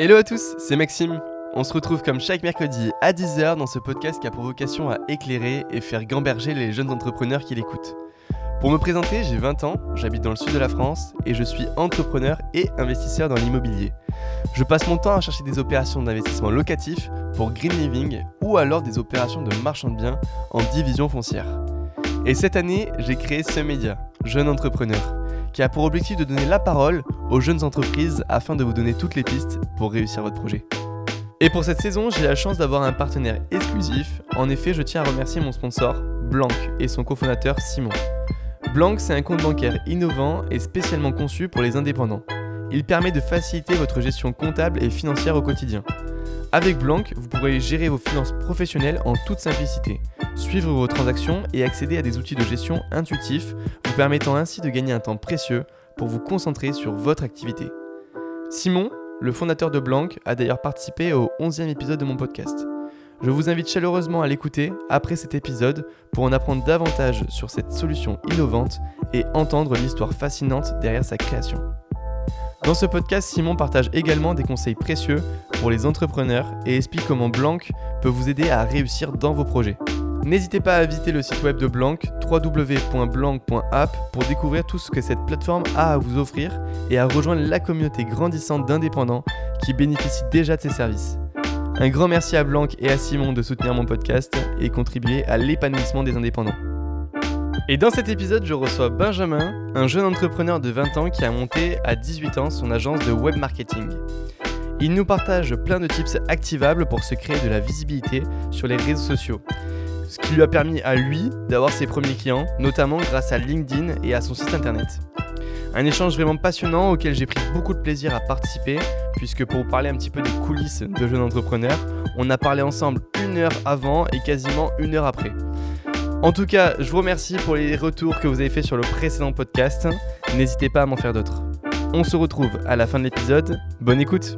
Hello à tous, c'est Maxime. On se retrouve comme chaque mercredi à 10h dans ce podcast qui a pour vocation à éclairer et faire gamberger les jeunes entrepreneurs qui l'écoutent. Pour me présenter, j'ai 20 ans, j'habite dans le sud de la France et je suis entrepreneur et investisseur dans l'immobilier. Je passe mon temps à chercher des opérations d'investissement locatif pour Green Living ou alors des opérations de marchand de biens en division foncière. Et cette année, j'ai créé ce média, Jeune Entrepreneur, qui a pour objectif de donner la parole aux jeunes entreprises afin de vous donner toutes les pistes pour réussir votre projet. Et pour cette saison, j'ai la chance d'avoir un partenaire exclusif. En effet, je tiens à remercier mon sponsor, Blanc, et son cofondateur, Simon. Blanc, c'est un compte bancaire innovant et spécialement conçu pour les indépendants. Il permet de faciliter votre gestion comptable et financière au quotidien. Avec Blanc, vous pourrez gérer vos finances professionnelles en toute simplicité, suivre vos transactions et accéder à des outils de gestion intuitifs, vous permettant ainsi de gagner un temps précieux pour vous concentrer sur votre activité. Simon, le fondateur de Blanc, a d'ailleurs participé au 11e épisode de mon podcast. Je vous invite chaleureusement à l'écouter après cet épisode pour en apprendre davantage sur cette solution innovante et entendre l'histoire fascinante derrière sa création. Dans ce podcast, Simon partage également des conseils précieux pour les entrepreneurs et explique comment Blanc peut vous aider à réussir dans vos projets. N'hésitez pas à visiter le site web de Blanc, www.blanc.app, pour découvrir tout ce que cette plateforme a à vous offrir et à rejoindre la communauté grandissante d'indépendants qui bénéficient déjà de ses services. Un grand merci à Blanc et à Simon de soutenir mon podcast et contribuer à l'épanouissement des indépendants. Et dans cet épisode, je reçois Benjamin, un jeune entrepreneur de 20 ans qui a monté à 18 ans son agence de web marketing. Il nous partage plein de tips activables pour se créer de la visibilité sur les réseaux sociaux ce qui lui a permis à lui d'avoir ses premiers clients, notamment grâce à LinkedIn et à son site internet. Un échange vraiment passionnant auquel j'ai pris beaucoup de plaisir à participer, puisque pour vous parler un petit peu des coulisses de jeunes entrepreneurs, on a parlé ensemble une heure avant et quasiment une heure après. En tout cas, je vous remercie pour les retours que vous avez fait sur le précédent podcast. N'hésitez pas à m'en faire d'autres. On se retrouve à la fin de l'épisode. Bonne écoute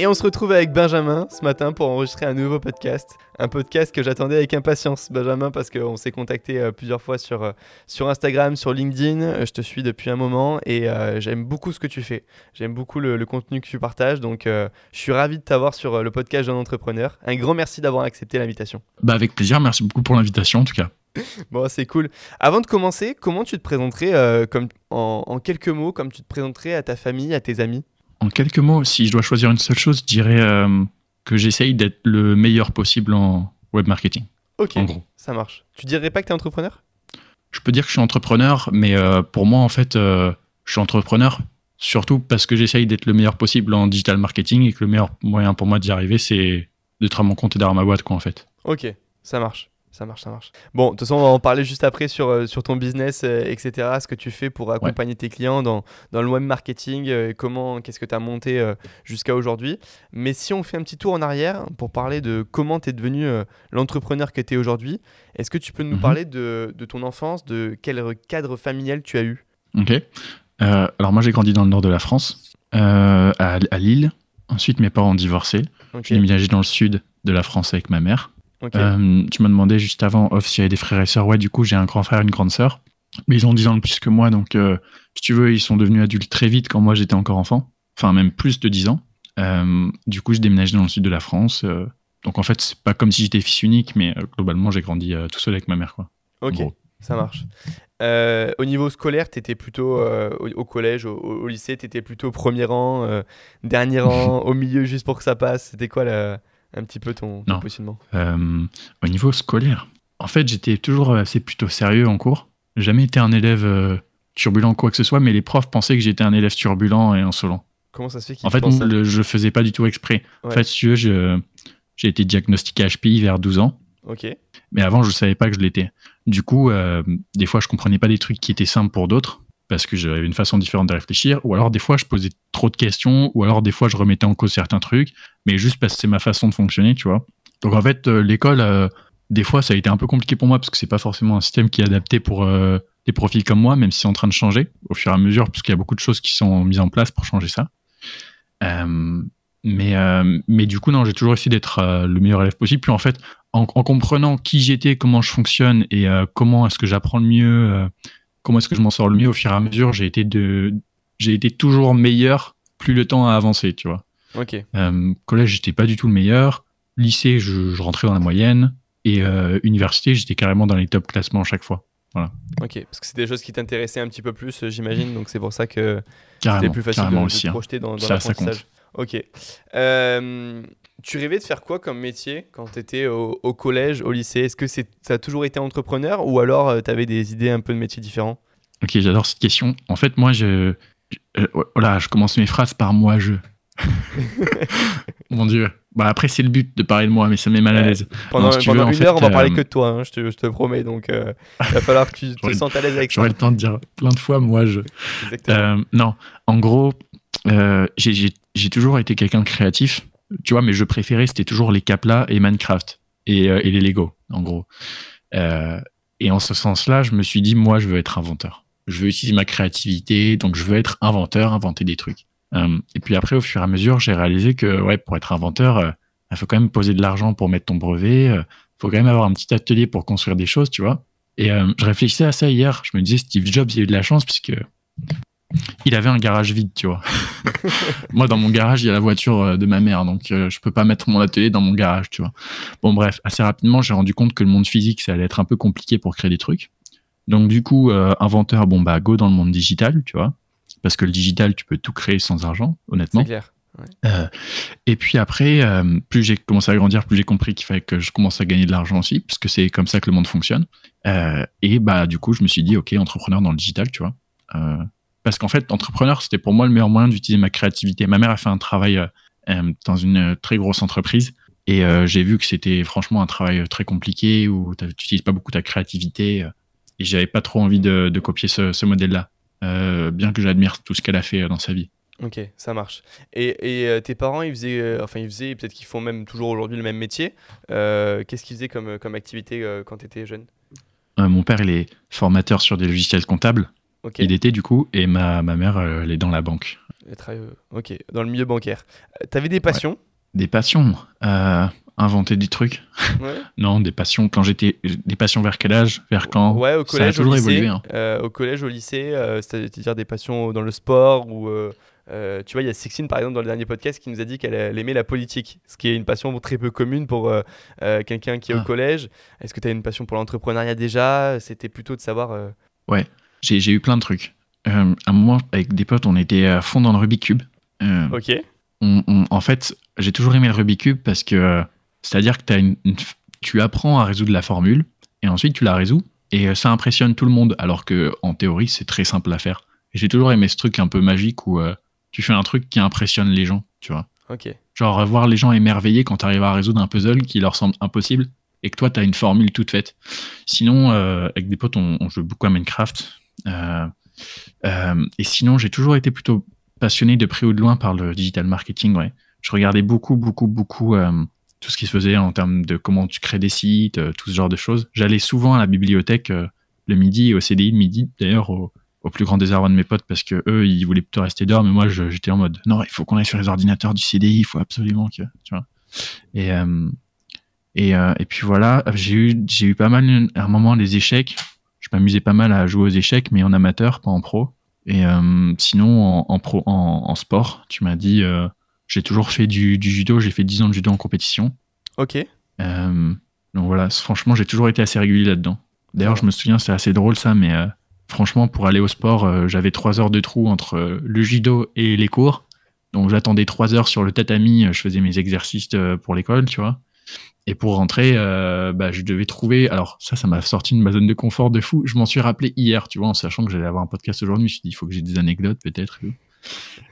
Et on se retrouve avec Benjamin ce matin pour enregistrer un nouveau podcast. Un podcast que j'attendais avec impatience, Benjamin, parce qu'on s'est contacté euh, plusieurs fois sur, euh, sur Instagram, sur LinkedIn. Euh, je te suis depuis un moment et j'aime beaucoup ce que tu fais. J'aime beaucoup le, contenu que tu partages. Donc, je suis ravi de t'avoir sur le podcast d'un entrepreneur. Un grand merci d'avoir accepté l'invitation. Bah, avec plaisir. Merci beaucoup pour l'invitation, en tout cas. bon, c'est cool. Avant de commencer, comment tu te présenterais comme, en quelques mots, comme tu te présenterais à ta famille, à tes amis? En quelques mots, si je dois choisir une seule chose, je dirais euh, que j'essaye d'être le meilleur possible en web marketing. Ok, en gros. ça marche. Tu dirais pas que tu es entrepreneur? Je peux dire que je suis entrepreneur, mais euh, pour moi, en fait, euh, je suis entrepreneur surtout parce que j'essaye d'être le meilleur possible en digital marketing et que le meilleur moyen pour moi d'y arriver, c'est d'être à mon compte et d'avoir ma boîte, quoi, en fait. Ok, ça marche. Ça marche, ça marche. Bon, de toute façon, on va en parler juste après sur, euh, sur ton business, euh, etc. Ce que tu fais pour accompagner tes clients dans, dans, le web marketing, euh, comment, qu'est-ce que tu as monté jusqu'à aujourd'hui. Mais si on fait un petit tour en arrière pour parler de comment tu es devenu l'entrepreneur que tu es aujourd'hui, est-ce que tu peux nous mhm. parler de, de, ton enfance, de quel cadre familial tu as eu? Ok. alors, moi, j'ai grandi dans le nord de la France, à, à, Lille. Ensuite, mes parents ont divorcé. J'ai déménagé dans le sud de la France avec ma mère. Euh, tu m'as demandé juste avant off s'il y avait des frères et sœurs. Ouais, du coup, j'ai un grand frère et une grande sœur. Mais ils ont 10 ans de plus que moi, donc euh, si tu veux, ils sont devenus adultes très vite quand moi j'étais encore enfant. Enfin, même plus de 10 ans. Euh, du coup, je déménagé dans le sud de la France. donc en fait, c'est pas comme si j'étais fils unique, mais globalement, j'ai grandi tout seul avec ma mère. Quoi. Ok, ça marche. au niveau scolaire, tu étais plutôt au, collège, au, au lycée, tu étais plutôt premier rang, dernier rang, au milieu juste pour que ça passe. C'était quoi la un petit peu ton, positionnement euh, Au niveau scolaire, en fait, j'étais toujours assez plutôt sérieux en cours. Jamais été un élève euh, turbulent quoi que ce soit, mais les profs pensaient que j'étais un élève turbulent et insolent. Comment ça se fait En fait, je je faisais pas du tout exprès. En fait, si je, j'ai été diagnostiqué HPI vers 12 ans. Ok. Mais avant, je savais pas que je l'étais. Du coup, euh, des fois, je comprenais pas des trucs qui étaient simples pour d'autres parce que j'avais une façon différente de réfléchir, ou alors des fois je posais trop de questions, ou alors des fois je remettais en cause certains trucs, mais juste parce que c'est ma façon de fonctionner, tu vois. Donc en fait, euh, l'école, euh, des fois ça a été un peu compliqué pour moi parce que c'est pas forcément un système qui est adapté pour euh, des profils comme moi, même si c'est en train de changer au fur et à mesure, parce qu'il y a beaucoup de choses qui sont mises en place pour changer ça. mais, mais du coup, non, j'ai toujours essayé d'être le meilleur élève possible. Puis en fait, en, en comprenant qui j'étais, comment je fonctionne et comment est-ce que j'apprends le mieux comment est-ce que je m'en sors le mieux au fur et à mesure J'ai été de, j'ai été toujours meilleur plus le temps a avancé, tu vois. Ok. Euh, collège, j'étais pas du tout le meilleur. Lycée, je, rentrais dans la moyenne. Et euh, université, j'étais carrément dans les top classements à chaque fois. Voilà. Ok, parce que c'est des choses qui t'intéressaient un petit peu plus, euh, j'imagine. Donc c'est pour ça que c'était plus facile de, aussi, de hein. projeter dans, dans l'apprentissage. Ok. Euh, tu rêvais de faire quoi comme métier quand tu étais au, collège, au lycée? Est-ce que ça a toujours été entrepreneur ou alors euh, tu avais des idées un peu de métiers différents? Ok, j'adore cette question. En fait, moi, je, voilà, je commence mes phrases par moi, je. Mon Dieu. Bah après, c'est le but de parler de moi, mais ça met mal à l'aise. Pendant, une heure, on va parler euh, que de toi, hein, je, te, je, te, promets. Donc, il va falloir que tu te sentes à l'aise avec ça. J'aurai le temps de dire plein de fois, moi, je. Euh, non, en gros, euh, j'ai toujours été quelqu'un de créatif, tu vois, mes jeux préférés, c'était toujours les Capla et Minecraft et, euh, les Lego, en gros. Euh, et en ce sens-là, je me suis dit, moi, je veux être inventeur. Je veux utiliser ma créativité, donc je veux être inventeur, inventer des trucs. et puis après, au fur et à mesure, j'ai réalisé que, ouais, pour être inventeur, il faut quand même poser de l'argent pour mettre ton brevet. Il faut quand même avoir un petit atelier pour construire des choses, tu vois. Et je réfléchissais à ça hier. Je me disais, Steve Jobs, il a eu de la chance puisque il avait un garage vide, tu vois. Moi, dans mon garage, il y a la voiture euh, de ma mère, donc euh, je peux pas mettre mon atelier dans mon garage, tu vois. Bon, bref, assez rapidement, j'ai rendu compte que le monde physique, ça allait être un peu compliqué pour créer des trucs. Donc, du coup, euh, inventeur, bon, bah, go dans le monde digital, tu vois. Parce que le digital, tu peux tout créer sans argent, honnêtement. C'est clair. et puis après, plus j'ai commencé à grandir, plus j'ai compris qu'il fallait que je commence à gagner de l'argent aussi, parce que c'est comme ça que le monde fonctionne. et bah, du coup, je me suis dit, ok, entrepreneur dans le digital, tu vois parce qu'en fait, entrepreneur, c'était pour moi le meilleur moyen d'utiliser ma créativité. Ma mère a fait un travail euh, euh, dans une très grosse entreprise et euh, j'ai vu que c'était franchement un travail très compliqué où tu n'utilises pas beaucoup ta créativité et j'avais pas trop envie de, copier ce, modèle-là, bien que j'admire tout ce qu'elle a fait dans sa vie. Ok, ça marche. Et, tes parents, ils faisaient, enfin ils faisaient, peut-être qu'ils font même toujours aujourd'hui le même métier. Qu'est-ce qu'ils faisaient comme, comme activité quand tu étais jeune Mon père, il est formateur sur des logiciels comptables. Il était du coup, et ma, ma mère, euh, elle est dans la banque. Euh, ok, dans le milieu bancaire. Euh, t'avais des passions? Des passions Inventer des trucs Non, des passions. Quand j'étais. Des passions vers quel âge? Vers quand? Ouais, au collège, Ça a toujours au lycée, évolué. Hein. au collège, au lycée, c'est-à-dire des passions dans le sport ou. tu vois, il y a Sixine, par exemple, dans le dernier podcast, qui nous a dit qu'elle aimait la politique, ce qui est une passion très peu commune pour quelqu'un qui est au ah. collège. Est-ce que tu as une passion pour l'entrepreneuriat déjà? C'était plutôt de savoir. Ouais, j'ai eu plein de trucs. Euh, à un moment, avec des potes, on était à fond dans le Rubik's Cube. Euh, ok. en fait, j'ai toujours aimé le Rubik's Cube parce que c'est-à-dire que as une, tu apprends à résoudre la formule et ensuite tu la résous et ça impressionne tout le monde alors que en théorie c'est très simple à faire. J'ai toujours aimé ce truc un peu magique où euh, tu fais un truc qui impressionne les gens, tu vois. Ok. Genre voir les gens émerveillés quand tu arrives à résoudre un puzzle qui leur semble impossible et que toi tu as une formule toute faite. Sinon, avec des potes, on, on joue beaucoup à Minecraft. Euh, euh, et sinon, j'ai toujours été plutôt passionné de près ou de loin par le digital marketing. Ouais. Je regardais beaucoup, beaucoup, beaucoup euh, tout ce qui se faisait en termes de comment tu crées des sites, tout ce genre de choses. J'allais souvent à la bibliothèque le midi au CDI le midi, d'ailleurs au, plus grand désarroi de mes potes parce que eux ils voulaient plutôt rester dehors, mais moi j'étais en mode non, il faut qu'on aille sur les ordinateurs du CDI, il faut absolument que tu vois. Et et, et puis voilà, j'ai eu j'ai eu pas mal à un moment des échecs je m'amusais pas mal à jouer aux échecs, mais en amateur, pas en pro. Et euh, sinon, en, pro, en, sport, tu m'as dit, euh, j'ai toujours fait du, judo, j'ai fait 10 ans de judo en compétition. Ok. Euh, donc voilà, franchement, j'ai toujours été assez régulier là-dedans. D'ailleurs, je me souviens, c'est assez drôle ça, mais franchement, pour aller au sport, j'avais 3 heures de trou entre le judo et les cours. Donc j'attendais 3 heures sur le tatami, je faisais mes exercices pour l'école, tu vois. Et pour rentrer, euh, bah, je devais trouver. Alors, ça, ça m'a sorti de ma zone de confort de fou. Je m'en suis rappelé hier, tu vois, en sachant que j'allais avoir un podcast aujourd'hui. Je me suis dit, il faut que j'ai des anecdotes, peut-être.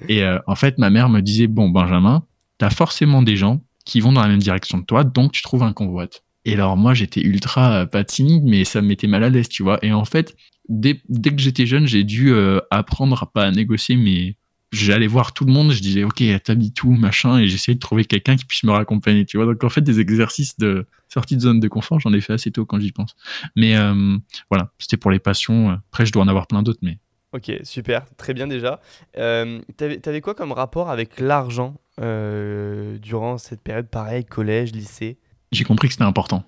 Et euh, en fait, ma mère me disait Bon, Benjamin, t'as forcément des gens qui vont dans la même direction que toi, donc tu trouves un convoite. Et alors, moi, j'étais ultra, euh, pas timide, mais ça me mettait mal à l'aise, tu vois. Et en fait, dès, dès que j'étais jeune, j'ai dû apprendre à pas négocier mes j'allais voir tout le monde, je disais, ok, t'habites où, machin, et j'essayais de trouver quelqu'un qui puisse me raccompagner, tu vois. Donc, en fait, des exercices de sortie de zone de confort, j'en ai fait assez tôt quand j'y pense. Mais euh, voilà, c'était pour les passions. Après, je dois en avoir plein d'autres, mais. Ok, super, très bien déjà. Euh, T'avais quoi comme rapport avec l'argent euh, durant cette période, pareil, collège, lycée? J'ai compris que c'était important.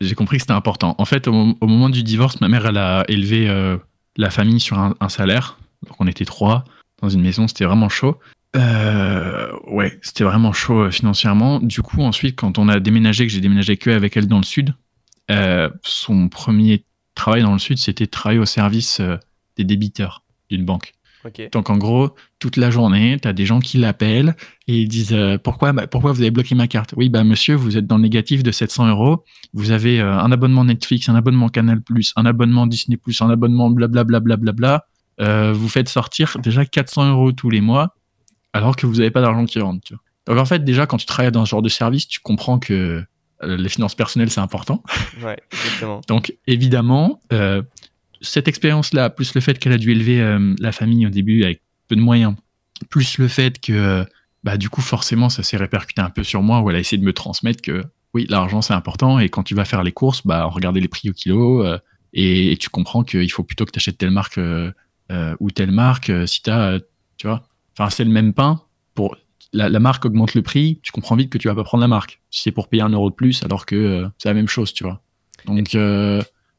J'ai compris que c'était important. En fait, au, moment du divorce, ma mère, elle a élevé euh, la famille sur un, salaire. Donc on était trois dans une maison, c'était vraiment chaud. Euh, ouais, c'était vraiment chaud financièrement. Du coup, ensuite, quand on a déménagé, que j'ai déménagé que avec elle dans le sud, son premier travail dans le sud, c'était travailler au service des débiteurs d'une banque. Donc en gros, toute la journée, tu as des gens qui l'appellent et ils disent euh, pourquoi, bah, pourquoi vous avez bloqué ma carte? Oui, bah monsieur, vous êtes dans le négatif de 700 euros. Vous avez euh, un abonnement Netflix, un abonnement Canal+, un abonnement Disney+, un abonnement blablabla. Bla, bla, bla, euh, vous faites sortir déjà 400 euros tous les mois alors que vous n'avez pas d'argent qui rentre. Tu vois. Donc en fait, déjà, quand tu travailles dans ce genre de service, tu comprends que les finances personnelles, c'est important. Ouais, exactement. Donc évidemment, cette expérience-là, plus le fait qu'elle a dû élever euh, la famille au début avec peu de moyens, plus le fait que, bah, du coup, forcément, ça s'est répercuté un peu sur moi, où elle a essayé de me transmettre que, oui, l'argent, c'est important, et quand tu vas faire les courses, bah, regarder les prix au kilo, euh, et, tu comprends qu'il faut plutôt que tu achètes telle marque euh, ou telle marque, si tu as, tu vois, enfin, c'est le même pain, pour, la, marque augmente le prix, tu comprends vite que tu vas pas prendre la marque. Si c'est pour payer un euro de plus, alors que c'est la même chose, tu vois. Donc,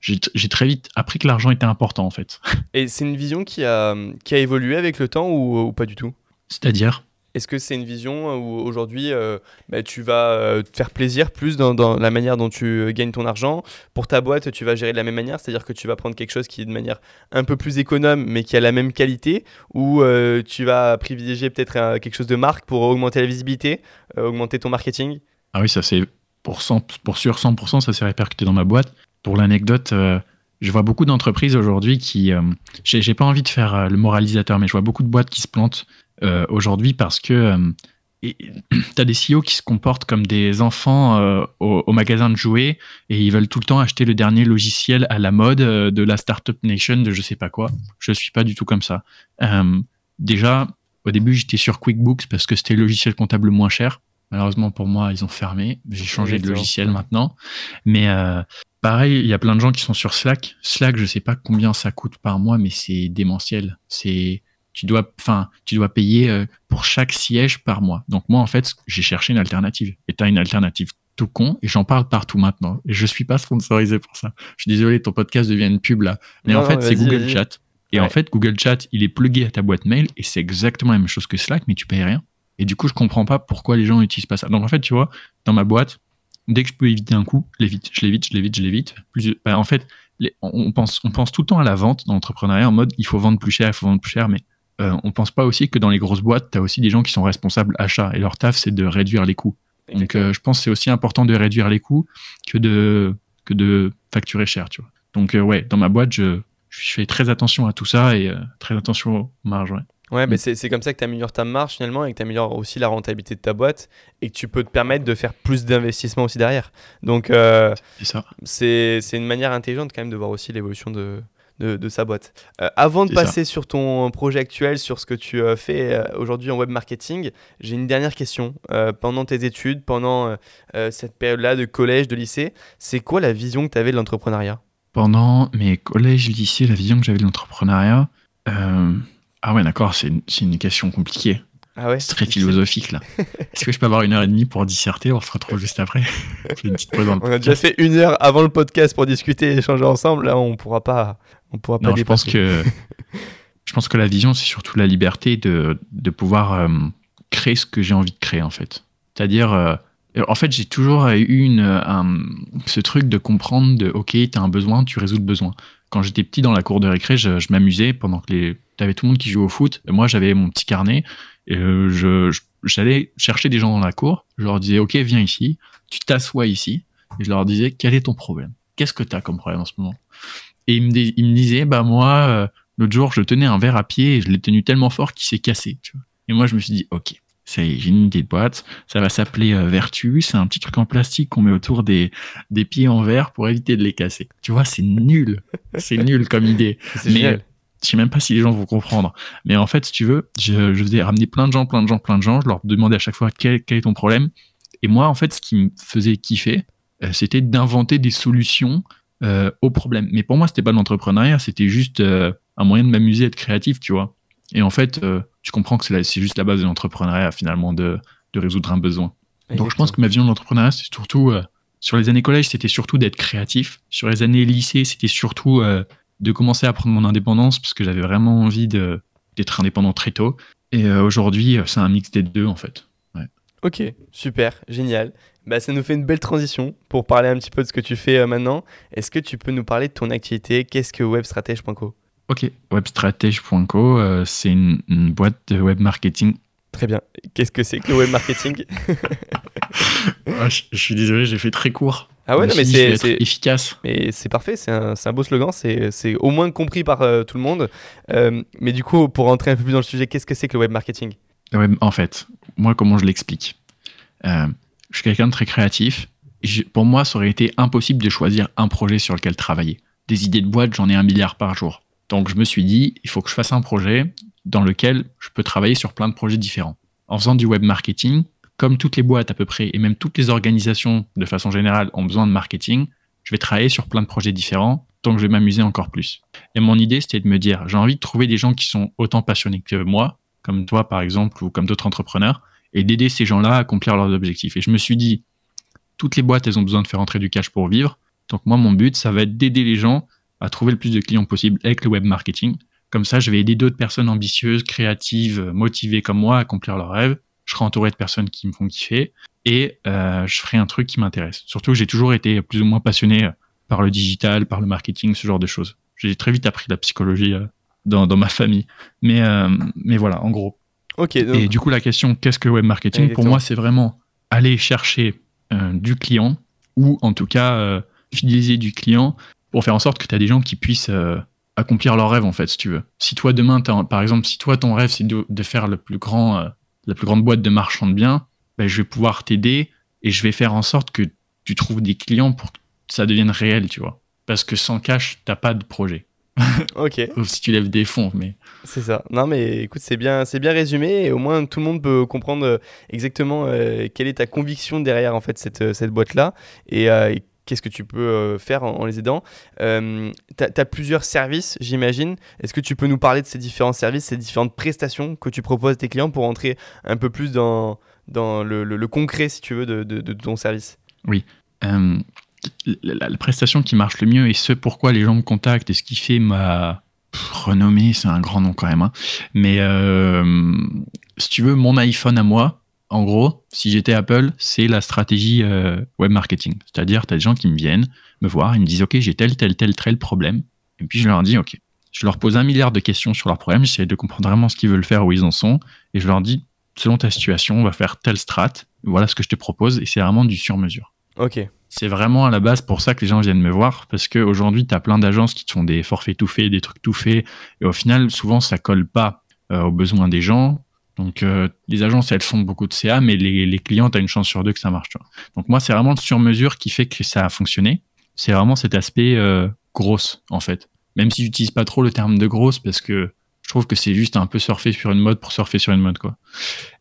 j'ai très vite appris que l'argent était important en fait. Et c'est une vision qui a, qui a évolué avec le temps ou, pas du tout? C'est-à-dire? Est-ce que c'est une vision où aujourd'hui euh, bah, tu vas euh, te faire plaisir plus dans, la manière dont tu euh, gagnes ton argent Pour ta boîte, tu vas gérer de la même manière, c'est-à-dire que tu vas prendre quelque chose qui est de manière un peu plus économe mais qui a la même qualité ou tu vas privilégier peut-être quelque chose de marque pour augmenter la visibilité, augmenter ton marketing? Ah oui, ça c'est pour, pour sûr 100%, ça s'est répercuté dans ma boîte pour l'anecdote, euh, je vois beaucoup d'entreprises aujourd'hui qui. Euh, j'ai pas envie de faire euh, le moralisateur, mais je vois beaucoup de boîtes qui se plantent aujourd'hui parce que tu as des CEO qui se comportent comme des enfants au, magasin de jouets et ils veulent tout le temps acheter le dernier logiciel à la mode de la Startup Nation, de je sais pas quoi. Je suis pas du tout comme ça. déjà, au début, j'étais sur QuickBooks parce que c'était le logiciel comptable moins cher. Malheureusement pour moi, ils ont fermé. J'ai changé de logiciel maintenant. Mais Pareil, il y a plein de gens qui sont sur Slack. Slack, je sais pas combien ça coûte par mois, mais c'est démentiel. C'est tu dois, enfin, tu dois payer euh, pour chaque siège par mois. Donc moi, en fait, j'ai cherché une alternative. Et tu as une alternative tout con, et j'en parle partout maintenant. Et je suis pas sponsorisé pour ça. Je suis désolé, ton podcast devient une pub là. Mais en fait, c'est Google Chat. Et en fait, Google Chat, il est plugué à ta boîte mail, et c'est exactement la même chose que Slack, mais tu payes rien. Et du coup, je comprends pas pourquoi les gens n'utilisent pas ça. Donc en fait, tu vois, dans ma boîte, dès que je peux éviter un coup, je l'évite, je l'évite, je l'évite, je l'évite. Bah, en fait, on, pense, on pense tout le temps à la vente dans l'entrepreneuriat en mode il faut vendre plus cher, il faut vendre plus cher, mais euh, on pense pas aussi que dans les grosses boîtes, tu as aussi des gens qui sont responsables achats et leur taf, c'est de réduire les coûts. Donc, euh, je pense que c'est aussi important de réduire les coûts que de, que de facturer cher, tu vois. Donc, euh, ouais, dans ma boîte, je, je fais très attention à tout ça et très attention aux marges, ouais. Ouais, mais c'est comme ça que tu améliores ta marge finalement et que tu améliores aussi la rentabilité de ta boîte et que tu peux te permettre de faire plus d'investissements aussi derrière. Donc, euh, c'est une manière intelligente quand même de voir aussi l'évolution de, de, sa boîte. Euh, avant de passer sur ton projet actuel, sur ce que tu euh, fais aujourd'hui en web marketing, j'ai une dernière question. pendant tes études, pendant cette période-là de collège, de lycée, c'est quoi la vision que tu avais de l'entrepreneuriat? Pendant mes collèges, lycées, la vision que j'avais de l'entrepreneuriat ah ouais, d'accord, c'est une, question compliquée. Ah ouais? C'est très philosophique là. Est-ce que je peux avoir une heure et demie pour disserter On se retrouve juste après? on a déjà fait une heure avant le podcast pour discuter et échanger ensemble. Là, on pourra pas, on pourra pas. Non, je pense que je pense que la vision, c'est surtout la liberté de, de pouvoir euh, créer ce que j'ai envie de créer en fait. C'est-à-dire, euh, en fait, j'ai toujours eu une, ce truc de comprendre de, ok, tu as un besoin, tu résous le besoin. Quand j'étais petit dans la cour de récré, je, je m'amusais pendant que les avais tout le monde qui jouait au foot. moi, j'avais mon petit carnet. Et euh, je, j'allais chercher des gens dans la cour. Je leur disais, OK, viens ici. Tu t'assois ici. Et je leur disais, quel est ton problème? Qu'est-ce que tu as comme problème en ce moment? Et ils me, me disaient, bah moi, euh, l'autre jour, je tenais un verre à pied et je l'ai tenu tellement fort qu'il s'est cassé. Et moi, je me suis dit, OK, c'est j'ai une idée de boîte. Ça va s'appeler euh, Vertu. C'est un petit truc en plastique qu'on met autour des, des pieds en verre pour éviter de les casser. Tu vois, c'est nul. C'est nul comme idée. C'est génial je sais même pas si les gens vont comprendre. Mais en fait, si tu veux, je, je faisais ramener plein de gens, plein de gens, plein de gens. Je leur demandais à chaque fois quel, est ton problème. Et moi, en fait, ce qui me faisait kiffer, euh, c'était d'inventer des solutions euh, aux problèmes. Mais pour moi, c'était pas de l'entrepreneuriat, c'était juste euh, un moyen de m'amuser, être créatif, tu vois. Et en fait, tu comprends que c'est juste la base de l'entrepreneuriat, finalement, de, de, résoudre un besoin. Donc, je pense que ma vision de l'entrepreneuriat, c'est surtout, sur les années collège, c'était surtout d'être créatif. Sur les années lycée, c'était surtout de commencer à prendre mon indépendance parce que j'avais vraiment envie d'être indépendant très tôt. Et aujourd'hui, c'est un mix des deux en fait. Ok, super, génial. Bah, ça nous fait une belle transition pour parler un petit peu de ce que tu fais maintenant. Est-ce que tu peux nous parler de ton activité? Qu'est-ce que webstratège.co Ok, webstratège.co, c'est une, boîte de web marketing Très bien. Qu'est-ce que c'est que le web marketing? Ah, je, suis désolé, j'ai fait très court. Ah ouais, mais c'est efficace. Mais c'est parfait, c'est un, un, beau slogan, c'est au moins compris par euh, tout le monde. Euh, mais du coup, pour rentrer un peu plus dans le sujet, qu'est-ce que c'est que le web marketing? En fait, moi, comment je l'explique? Euh, Je suis quelqu'un de très créatif. pour moi, ça aurait été impossible de choisir un projet sur lequel travailler. Des idées de boîte, j'en ai un milliard par jour. Donc je me suis dit, il faut que je fasse un projet dans lequel je peux travailler sur plein de projets différents. En faisant du web marketing, comme toutes les boîtes à peu près, et même toutes les organisations de façon générale ont besoin de marketing, je vais travailler sur plein de projets différents, donc je vais m'amuser encore plus. Et mon idée, c'était de me dire, j'ai envie de trouver des gens qui sont autant passionnés que moi, comme toi par exemple, ou comme d'autres entrepreneurs, et d'aider ces gens-là à accomplir leurs objectifs. Et je me suis dit, toutes les boîtes, elles ont besoin de faire entrer du cash pour vivre. Donc moi, mon but, ça va être d'aider les gens à trouver le plus de clients possible avec le web marketing. Comme ça, je vais aider d'autres personnes ambitieuses, créatives, motivées comme moi à accomplir leurs rêves. Je serai entouré de personnes qui me font kiffer et euh, je ferai un truc qui m'intéresse. Surtout que j'ai toujours été plus ou moins passionné par le digital, par le marketing, ce genre de choses. J'ai très vite appris la psychologie euh, dans, ma famille. Mais, euh, mais voilà, en gros. Et du coup, la question, qu'est-ce que web marketing? Pour moi, c'est vraiment aller chercher du client ou en tout cas fidéliser du client pour faire en sorte que tu as des gens qui puissent accomplir leur rêve en fait si tu veux. Si toi demain par exemple si toi ton rêve c'est de, faire le plus grand euh, la plus grande boîte de marchand de biens, ben, je vais pouvoir t'aider et je vais faire en sorte que tu trouves des clients pour que ça devienne réel, tu vois. Parce que sans cash, t'as pas de projet. ok. Sauf si tu lèves des fonds, mais. C'est ça. Non, mais écoute, c'est bien, c'est bien résumé et au moins tout le monde peut comprendre euh, exactement euh, quelle est ta conviction derrière en fait cette, cette boîte là et, et qu'est-ce que tu peux euh, faire en, les aidant euh, Tu as, plusieurs services, j'imagine. Est-ce que tu peux nous parler de ces différents services, ces différentes prestations que tu proposes à tes clients pour entrer un peu plus dans, dans le, concret, si tu veux, de, ton service? Oui. Euh, la, prestation qui marche le mieux et ce pourquoi les gens me contactent et ce qui fait ma renommée, c'est un grand nom quand même. Hein. Mais si tu veux, mon iPhone à moi, en gros, si j'étais Apple, c'est la stratégie euh, web marketing. C'est-à-dire, tu as des gens qui me viennent me voir, ils me disent, OK, j'ai tel, tel, tel, tel problème. Et puis je leur dis, OK. Je leur pose un milliard de questions sur leur problème, j'essaie de comprendre vraiment ce qu'ils veulent faire, où ils en sont. Et je leur dis, selon ta situation, on va faire telle strat. Voilà ce que je te propose. Et c'est vraiment du sur-mesure. OK. C'est vraiment à la base pour ça que les gens viennent me voir, parce qu'aujourd'hui, tu as plein d'agences qui te font des forfaits tout faits, des trucs tout faits, et au final, souvent, ça colle pas euh, aux besoins des gens. Donc euh, les agences, elles font beaucoup de CA, mais les, les clients, tu une chance sur deux que ça marche. Donc moi, c'est vraiment le sur-mesure qui fait que ça a fonctionné. C'est vraiment cet aspect euh, grosse, en fait. Même si j'utilise pas trop le terme de grosse, parce que je trouve que c'est juste un peu surfer sur une mode pour surfer sur une mode. quoi.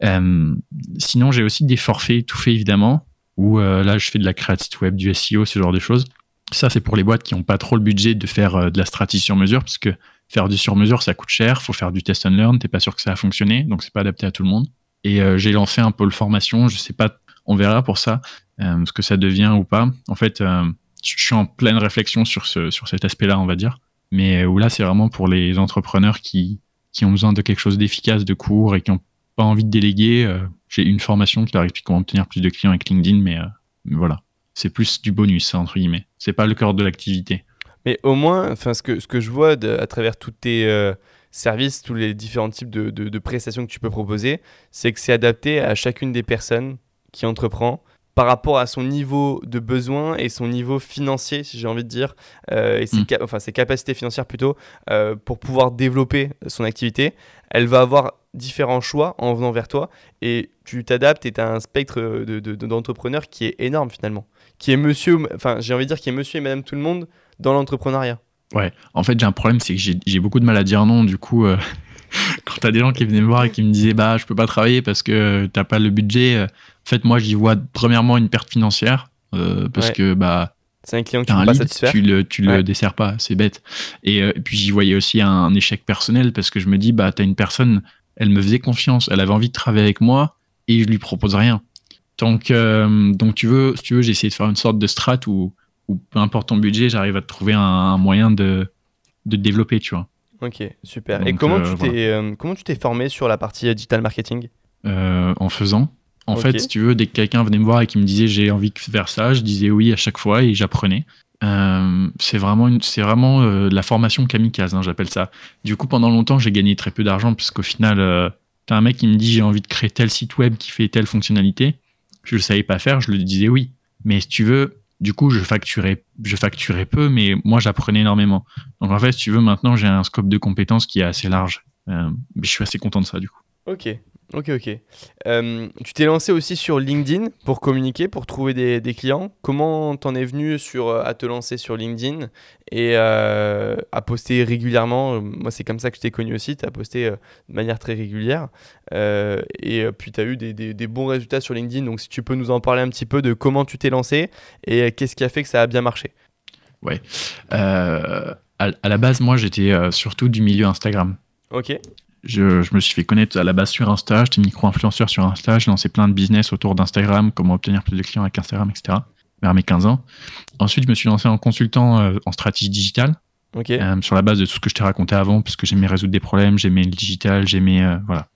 Euh, sinon, j'ai aussi des forfaits tout faits, évidemment, où euh, là, je fais de la créativité web, du SEO, ce genre de choses. Ça, c'est pour les boîtes qui n'ont pas trop le budget de faire de la stratégie sur mesure, parce que Faire du sur-mesure, ça coûte cher. Faut faire du test and learn. T'es pas sûr que ça va fonctionner, donc c'est pas adapté à tout le monde. Et euh, j'ai lancé un pôle formation. Je sais pas, on verra pour ça euh, ce que ça devient ou pas. En fait, euh, je suis en pleine réflexion sur ce sur cet aspect-là, on va dire. Mais où là, c'est vraiment pour les entrepreneurs qui ont besoin de quelque chose d'efficace, de court et qui ont pas envie de déléguer. J'ai une formation qui leur explique comment obtenir plus de clients avec LinkedIn, mais, mais voilà, c'est plus du bonus entre guillemets. C'est pas le cœur de l'activité. Mais au moins, ce que, je vois à travers tous tes euh, services, tous les différents types de, prestations que tu peux proposer, c'est que c'est adapté à chacune des personnes qui entreprend par rapport à son niveau de besoin et son niveau financier, si j'ai envie de dire, euh, et ses, mm. enfin, ses capacités financières plutôt, euh, pour pouvoir développer son activité. Elle va avoir différents choix en venant vers toi et tu t'adaptes et tu as un spectre d'entrepreneurs de, qui est énorme finalement. Qui est monsieur, enfin j'ai envie de dire qui est monsieur et madame tout le monde dans l'entrepreneuriat. Ouais, en fait, j'ai un problème, c'est que j'ai beaucoup de mal à dire non. Du coup, euh, quand t'as des gens qui venaient me voir et qui me disaient, bah, je peux pas travailler parce que t'as pas le budget, en fait, moi, j'y vois premièrement une perte financière euh, parce que, bah, c'est un client qui ne pas satisfaire. Tu le, tu le desserres pas, c'est bête. Et, puis j'y voyais aussi un, échec personnel parce que je me dis, bah, t'as une personne, elle me faisait confiance, elle avait envie de travailler avec moi et je lui propose rien. Donc, donc tu veux, si tu veux, j'ai essayé de faire une sorte de strat où peu importe ton budget, j'arrive à trouver un, moyen de, de développer, tu vois. Ok, super. et comment, tu t'es, comment tu t'es formé sur la partie digital marketing? En faisant. En fait, si tu veux, dès que quelqu'un venait me voir et qui me disait j'ai envie de faire ça, je disais oui à chaque fois et j'apprenais. Euh, c'est vraiment, c'est vraiment euh, la formation kamikaze, hein, j'appelle ça. Du coup, pendant longtemps, j'ai gagné très peu d'argent puisqu'au final, euh, t'as un mec qui me dit j'ai envie de créer tel site web qui fait telle fonctionnalité. Je le savais pas faire, je lui disais oui. Mais si tu veux, du coup, je facturais, je facturais peu, mais moi, j'apprenais énormément. Donc en fait, si tu veux, maintenant, j'ai un scope de compétences qui est assez large. mais je suis assez content de ça, du coup. Ok, Ok, ok. Euh, tu t'es lancé aussi sur LinkedIn pour communiquer, pour trouver des, clients. Comment t'en es venu sur, euh, à te lancer sur LinkedIn et euh, à poster régulièrement? Moi, c'est comme ça que je t'ai connu aussi. Tu as posté de manière très régulière. et puis, tu as eu des, bons résultats sur LinkedIn. Donc, si tu peux nous en parler un petit peu de comment tu t'es lancé et qu'est-ce qui a fait que ça a bien marché? Ouais. à, la base, moi, j'étais surtout du milieu Instagram. Ok je, me suis fait connaître à la base sur Insta, j'étais micro-influenceur sur Insta, j'ai lancé plein de business autour d'Instagram, comment obtenir plus de clients avec Instagram, etc. vers mes 15 ans. Ensuite, je me suis lancé en consultant euh, en stratégie digitale, euh, sur la base de tout ce que je t'ai raconté avant, puisque j'aimais résoudre des problèmes, j'aimais le digital, j'aimais... Euh, voilà.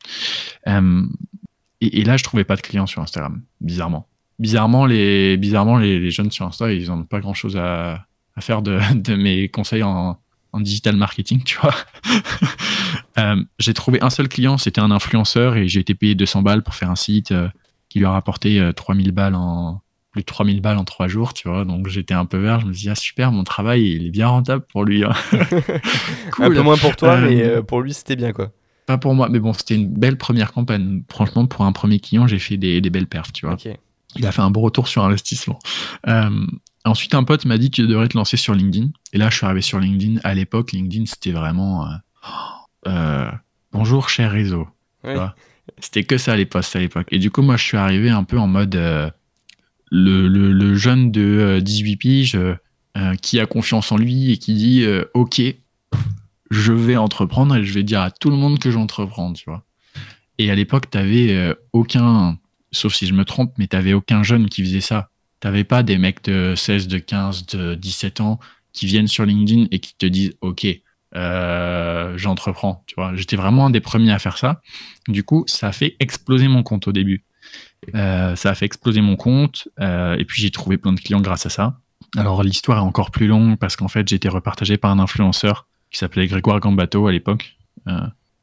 Et, là, je trouvais pas de clients sur Instagram, bizarrement. Bizarrement, les, bizarrement, les, jeunes sur Insta, ils n'ont pas grand-chose à, à faire de, de mes conseils en, en digital marketing, tu vois. Euh, j'ai trouvé un seul client, c'était un influenceur et j'ai été payé 200 balles pour faire un site euh, qui lui a rapporté 3000 euh, balles en plus de 3000 balles en trois jours, tu vois. Donc j'étais un peu vert, je me suis dit, ah super, mon travail, il est bien rentable pour lui. Hein. Un peu moins pour toi, mais pour lui, c'était bien, quoi. Pas pour moi, mais bon, c'était une belle première campagne. Franchement, pour un premier client, j'ai fait des, belles perfs, tu vois. Il a fait un beau retour sur investissement. Ensuite, un pote m'a dit que tu devrais te lancer sur LinkedIn. Et là, je suis arrivé sur LinkedIn. À l'époque, LinkedIn, c'était vraiment euh, euh, bonjour, cher réseau. C'était que ça à l'époque. Et du coup, moi, je suis arrivé un peu en mode euh, le, jeune de 18 piges qui a confiance en lui et qui dit Ok, je vais entreprendre et je vais dire à tout le monde que j'entreprends, tu vois. Et à l'époque, tu n'avais aucun, sauf si je me trompe, mais tu n'avais aucun jeune qui faisait ça T'avais pas des mecs de 16, de 15, de 17 ans qui viennent sur LinkedIn et qui te disent OK, euh, j'entreprends. Tu vois, j'étais vraiment un des premiers à faire ça. Du coup, ça a fait exploser mon compte au début. Euh, ça a fait exploser mon compte euh, et puis j'ai trouvé plein de clients grâce à ça. Alors l'histoire est encore plus longue parce qu'en fait j'ai été repartagé par un influenceur qui s'appelait Grégoire Gambato à l'époque.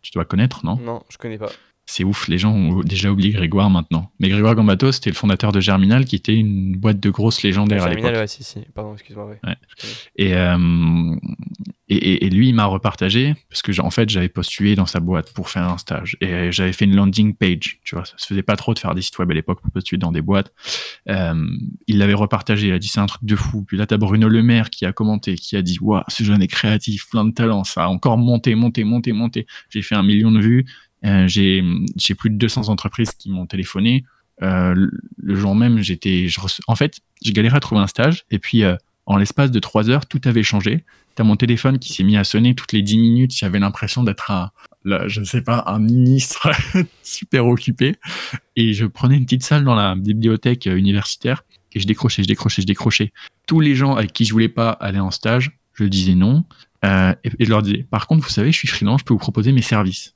tu dois connaître, non? Non, je connais pas c'est ouf, les gens ont déjà oublié Grégoire maintenant. Mais Grégoire Gambato, c'était le fondateur de Germinal, qui était une boîte de grosses légendaires Germinal, à l'époque. Ouais, si, si. Pardon, excuse-moi. Ouais. Euh, et, et, lui, il m'a repartagé, parce que en fait, j'avais postulé dans sa boîte pour faire un stage. Et j'avais fait une landing page, tu vois. Ça se faisait pas trop de faire des sites web à l'époque pour postuler dans des boîtes. Euh, il l'avait repartagé, il a dit c'est un truc de fou. Puis là, t'as Bruno Le Maire qui a commenté, qui a dit waouh, ce jeune est créatif, plein de talent, ça a encore monté, monté, monté, monté. J'ai fait un million de vues. Euh, j'ai plus de 200 entreprises qui m'ont téléphoné. Euh, le jour même, j'étais, en fait, j'ai galéré à trouver un stage. Et puis, euh, en l'espace de trois heures, tout avait changé. T'as mon téléphone qui s'est mis à sonner toutes les dix minutes. J'avais l'impression d'être un, je ne sais pas, un ministre super occupé. Et je prenais une petite salle dans la bibliothèque universitaire et je décrochais, je décrochais, je décrochais. Tous les gens avec qui je voulais pas aller en stage, je disais non. et, et, je leur disais, par contre, vous savez, je suis freelance, je peux vous proposer mes services.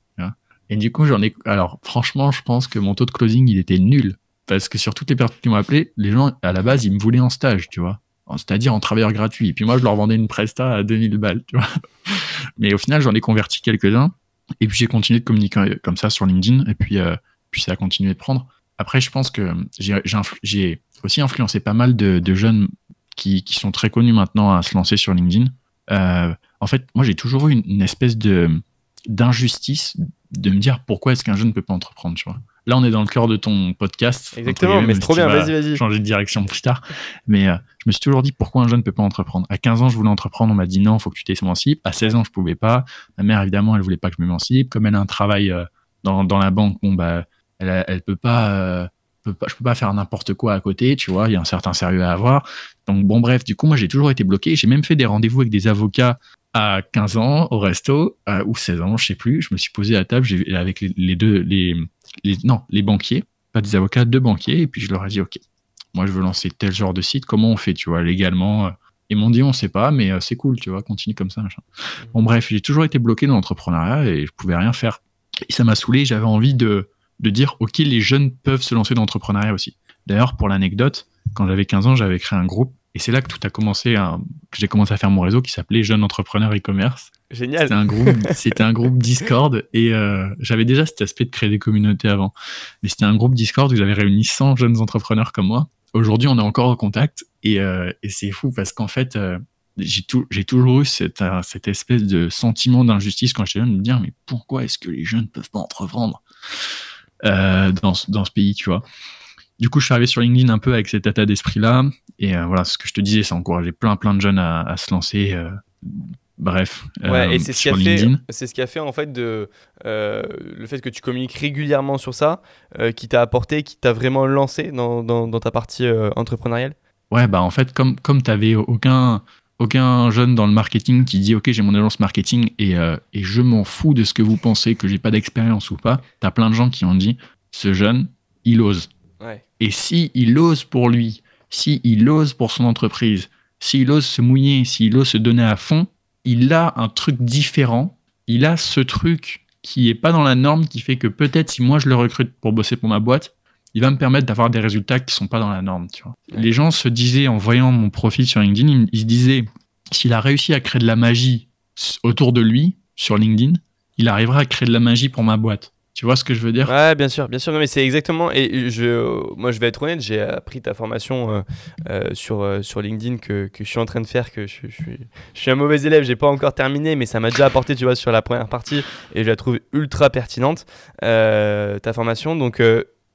Et du coup, j'en ai. Alors, franchement, je pense que mon taux de closing, il était nul. Parce que sur toutes les personnes qui m'ont appelé, les gens, à la base, ils me voulaient en stage, tu vois. C'est-à-dire en travailleur gratuit. Et puis moi, je leur vendais une presta à 2000 balles, tu vois. Mais au final, j'en ai converti quelques-uns. Et puis, j'ai continué de communiquer comme ça sur LinkedIn. Et puis, euh, puis ça a continué de prendre. Après, je pense que j'ai aussi influencé pas mal de, jeunes qui, qui, sont très connus maintenant à se lancer sur LinkedIn. Euh, en fait, moi, j'ai toujours eu une, une espèce d'injustice de me dire pourquoi est-ce qu'un jeune ne peut pas entreprendre, tu vois. Là, on est dans le cœur de ton podcast. Exactement, mais c'est trop bien, vas-y, vas-y. Changer de direction plus tard. Mais euh, je me suis toujours dit pourquoi un jeune ne peut pas entreprendre. À 15 ans, je voulais entreprendre, on m'a dit non, il faut que tu t'émancipes. À 16 ans, je pouvais pas. Ma mère, évidemment, elle voulait pas que je m'émancipe. Comme elle a un travail euh, dans, dans, la banque, bon, bah, elle, elle peut pas, euh, peut pas, je peux pas faire n'importe quoi à côté, tu vois, il y a un certain sérieux à avoir. Donc, bon, bref, du coup, moi, j'ai toujours été bloqué. J'ai même fait des rendez-vous avec des avocats à 15 ans au resto, ou 16 ans, je sais plus, je me suis posé à table avec les, deux, les, non, les banquiers, pas des avocats, deux banquiers, et puis je leur ai dit, OK, moi je veux lancer tel genre de site, comment on fait, tu vois, légalement, Ils m'ont dit, on sait pas, mais c'est cool, tu vois, continue comme ça. Bon, bref, j'ai toujours été bloqué dans l'entrepreneuriat et je pouvais rien faire. Et ça m'a saoulé, j'avais envie de, de dire, OK, les jeunes peuvent se lancer dans l'entrepreneuriat aussi. D'ailleurs, pour l'anecdote, quand j'avais 15 ans, j'avais créé un groupe et c'est là que tout a commencé, que j'ai commencé à faire mon réseau qui s'appelait Jeunes Entrepreneurs e-commerce. Génial. C'était un groupe, c'était un groupe Discord et euh, j'avais déjà cet aspect de créer des communautés avant. Mais c'était un groupe Discord où j'avais réuni 100 jeunes entrepreneurs comme moi. Aujourd'hui, on est encore en contact et, euh, et c'est fou parce qu'en fait, euh, j'ai, tout, j'ai toujours eu cette, cette espèce de sentiment d'injustice quand j'étais jeune de me dire mais pourquoi est-ce que les jeunes ne peuvent pas entreprendre? Dans, dans ce pays, tu vois du coup, je suis arrivé sur LinkedIn un peu avec cet état d'esprit-là. Et euh, voilà, ce que je te disais, ça encourageait plein, plein de jeunes à, se lancer. Euh, bref, ouais, et euh, c'est ce qui a fait, c'est ce qui a fait en fait de le fait que tu communiques régulièrement sur ça, qui t'a apporté, qui t'a vraiment lancé dans, dans, ta partie entrepreneuriale? Ouais, bah en fait, comme comme t'avais aucun aucun jeune dans le marketing qui dit ok j'ai mon agence marketing et, et je m'en fous de ce que vous pensez que j'ai pas d'expérience ou pas. T'as plein de gens qui ont dit ce jeune il ose et si il ose pour lui, si il ose pour son entreprise, s'il ose se mouiller, s'il ose se donner à fond, il a un truc différent. Il a ce truc qui est pas dans la norme, qui fait que peut-être si moi je le recrute pour bosser pour ma boîte, il va me permettre d'avoir des résultats qui sont pas dans la norme. Tu vois. Les gens se disaient en voyant mon profil sur LinkedIn, ils se disaient s'il a réussi à créer de la magie autour de lui sur LinkedIn, il arrivera à créer de la magie pour ma boîte. Tu vois ce que je veux dire? Ouais, bien sûr, bien sûr. Non, mais c'est exactement. Et je, moi, je vais être honnête, j'ai appris ta formation euh, euh, sur, euh, sur LinkedIn que, que, je suis en train de faire, que je, je, suis, je suis un mauvais élève, j'ai pas encore terminé, mais ça m'a déjà apporté, tu vois, sur la première partie, et je la trouve ultra pertinente, ta formation. Donc,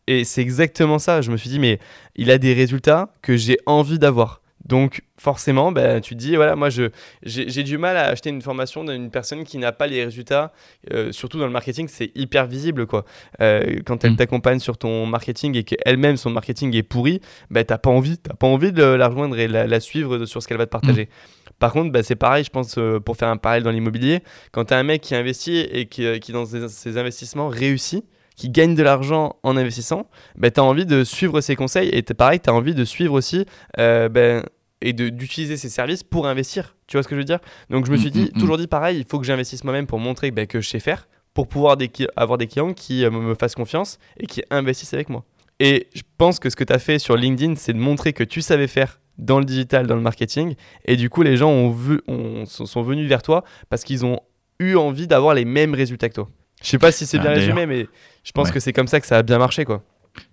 et c'est exactement ça. Je me suis dit, mais il a des résultats que j'ai envie d'avoir. Donc forcément, ben, tu te dis, voilà, moi j'ai du mal à acheter une formation d'une personne qui n'a pas les résultats, euh, surtout dans le marketing, c'est hyper visible. quoi. Euh, quand elle mm. t'accompagne sur ton marketing et qu'elle-même, son marketing est pourri, ben, t'as pas envie, t'as pas envie de la rejoindre et la, la suivre sur ce qu'elle va te partager. Mm. Par contre, ben, c'est pareil, je pense, euh, pour faire un parallèle dans l'immobilier, quand tu as un mec qui investit et qui, qui dans ses, investissements réussit, qui gagne de l'argent en investissant, ben, tu as envie de suivre ses conseils et pareil, tu as envie de suivre aussi ben, et d'utiliser ces services pour investir. Tu vois ce que je veux dire? Donc je me suis mm, dit, mm, mm. toujours dit pareil, il faut que j'investisse moi-même pour montrer ben, que je sais faire, pour pouvoir avoir des clients qui euh, me fassent confiance et qui investissent avec moi. Et je pense que ce que tu as fait sur LinkedIn, c'est de montrer que tu savais faire dans le digital, dans le marketing. Et du coup, les gens ont vu, sont venus vers toi parce qu'ils ont eu envie d'avoir les mêmes résultats que toi. Je sais pas si c'est ah, bien résumé, mais je pense que c'est comme ça que ça a bien marché. quoi.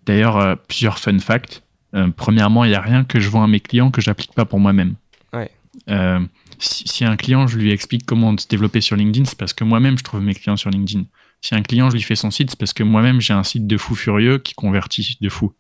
D'ailleurs, euh, plusieurs fun facts. Euh, premièrement, il n'y a rien que je vois à mes clients que j'applique pas pour moi-même. Euh, si, un client, je lui explique comment se développer sur LinkedIn, c'est parce que moi-même, je trouve mes clients sur LinkedIn. Si un client, je lui fais son site, c'est parce que moi-même, j'ai un site de fou furieux qui convertit de fou.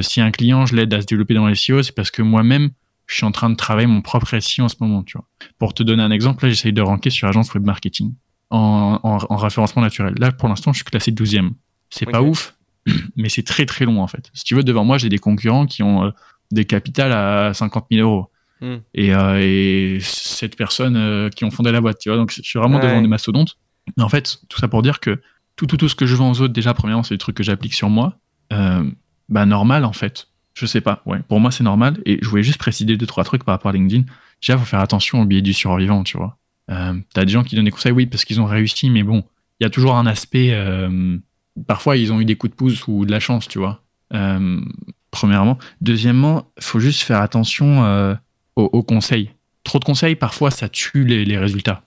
Si un client, je l'aide à se développer dans les SEO, c'est parce que moi-même, je suis en train de travailler mon propre SEO en ce moment. Tu vois. Pour te donner un exemple, là, j'essaye de ranker sur agence web marketing en, en, référencement naturel. Là, pour l'instant, je suis classé 12e. C'est pas ouf, mais c'est très très long en fait. Si tu veux, devant moi, j'ai des concurrents qui ont euh, des capitales à 50 000 euros. Hmm. Et, euh, et cette personne euh, qui ont fondé la boîte, tu vois. Donc je suis vraiment devant des mastodontes. Mais en fait, tout ça pour dire que tout, tout, tout ce que je vends aux autres, déjà, premièrement, c'est des trucs que j'applique sur moi. bah, normal en fait. Je sais pas, ouais. Pour moi, c'est normal. Et je voulais juste préciser deux, trois trucs par rapport à LinkedIn. Déjà, faut faire attention au biais du survivant, tu vois. Euh, T'as des gens qui donnent des conseils, oui, parce qu'ils ont réussi, mais bon, il y a toujours un aspect parfois ils ont eu des coups de pouce ou de la chance, tu vois. Euh, premièrement. Deuxièmement, faut juste faire attention euh, aux, conseils. Trop de conseils, parfois, ça tue les, résultats.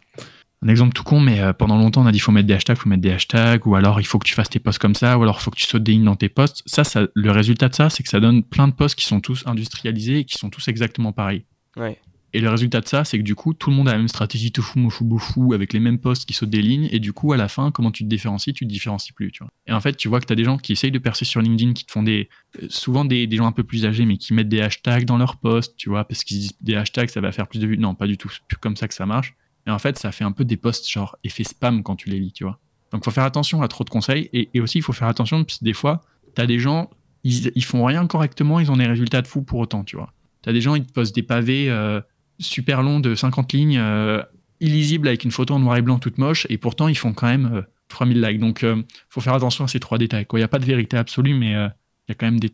Un exemple tout con, mais euh, pendant longtemps, on a dit faut mettre des hashtags, faut mettre des hashtags, ou alors il faut que tu fasses tes posts comme ça, ou alors il faut que tu sautes des lignes dans tes posts. Ça, ça, le résultat de ça, c'est que ça donne plein de posts qui sont tous industrialisés et qui sont tous exactement pareils. Ouais. Et le résultat de ça, c'est que du coup, tout le monde a la même stratégie tofu, mofu, bofu, avec les mêmes postes qui sautent des lignes. Et du coup, à la fin, comment tu te différencies Tu te différencies plus, tu vois. Et en fait, tu vois que tu as des gens qui essayent de percer sur LinkedIn, qui te font des. Euh, souvent des, des, gens un peu plus âgés, mais qui mettent des hashtags dans leurs posts, tu vois, parce qu'ils disent des hashtags, ça va faire plus de vues. Non, pas du tout. C'est plus comme ça que ça marche. Et en fait, ça fait un peu des posts genre effet spam quand tu les lis, tu vois. Donc, faut faire attention à trop de conseils. Et, aussi, il faut faire attention, parce que des fois, tu as des gens, ils, ils font rien correctement, ils ont des résultats de fou pour autant, tu vois. Tu as des gens, ils te postent des pavés. Euh, super long de 50 lignes, euh, illisible avec une photo en noir et blanc toute moche, et pourtant ils font quand même 3000 euh, likes. Donc euh, faut faire attention à ces trois détails. Il n'y a pas de vérité absolue, mais il y a quand même des,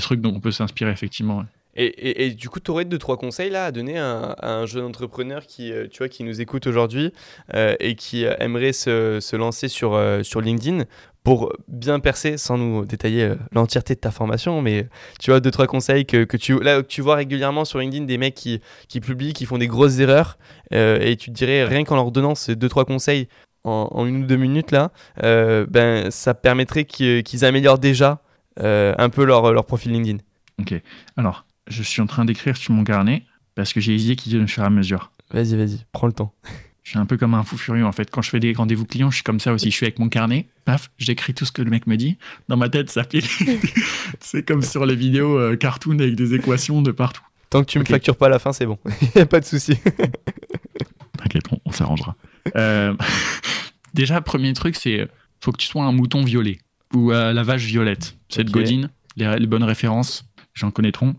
trucs dont on peut s'inspirer effectivement. Et, du coup, tu aurais deux, trois conseils là à donner à, un jeune entrepreneur qui, tu vois, qui nous écoute aujourd'hui et qui aimerait se, se lancer sur, sur LinkedIn? Pour bien percer, sans nous détailler euh, l'entièreté de ta formation, mais tu vois, deux, trois conseils que, que, tu, là, tu vois régulièrement sur LinkedIn des mecs qui, qui publient, qui font des grosses erreurs, euh, et tu te dirais, rien qu'en leur donnant ces deux, trois conseils en, une ou deux minutes, là, euh, ben, ça permettrait qu'ils améliorent déjà un peu leur, leur profil LinkedIn. Ok. Alors, je suis en train d'écrire sur mon carnet parce que j'ai hésité qui le faire à mesure. Vas-y, vas-y, prends le temps. Je suis un peu comme un fou furieux en fait. Quand je fais des rendez-vous clients, je suis comme ça aussi. Je suis avec mon carnet, paf, j'écris tout ce que le mec me dit. Dans ma tête, ça fait. c'est comme sur les vidéos euh, cartoon avec des équations de partout. Tant que tu me factures pas à la fin, c'est bon. Il a pas de souci. T'inquiète, on, s'arrangera. Euh, déjà, premier truc, c'est faut que tu sois un mouton violet ou euh, la vache violette. Cette Godine, les, bonnes références, j'en connaîtront.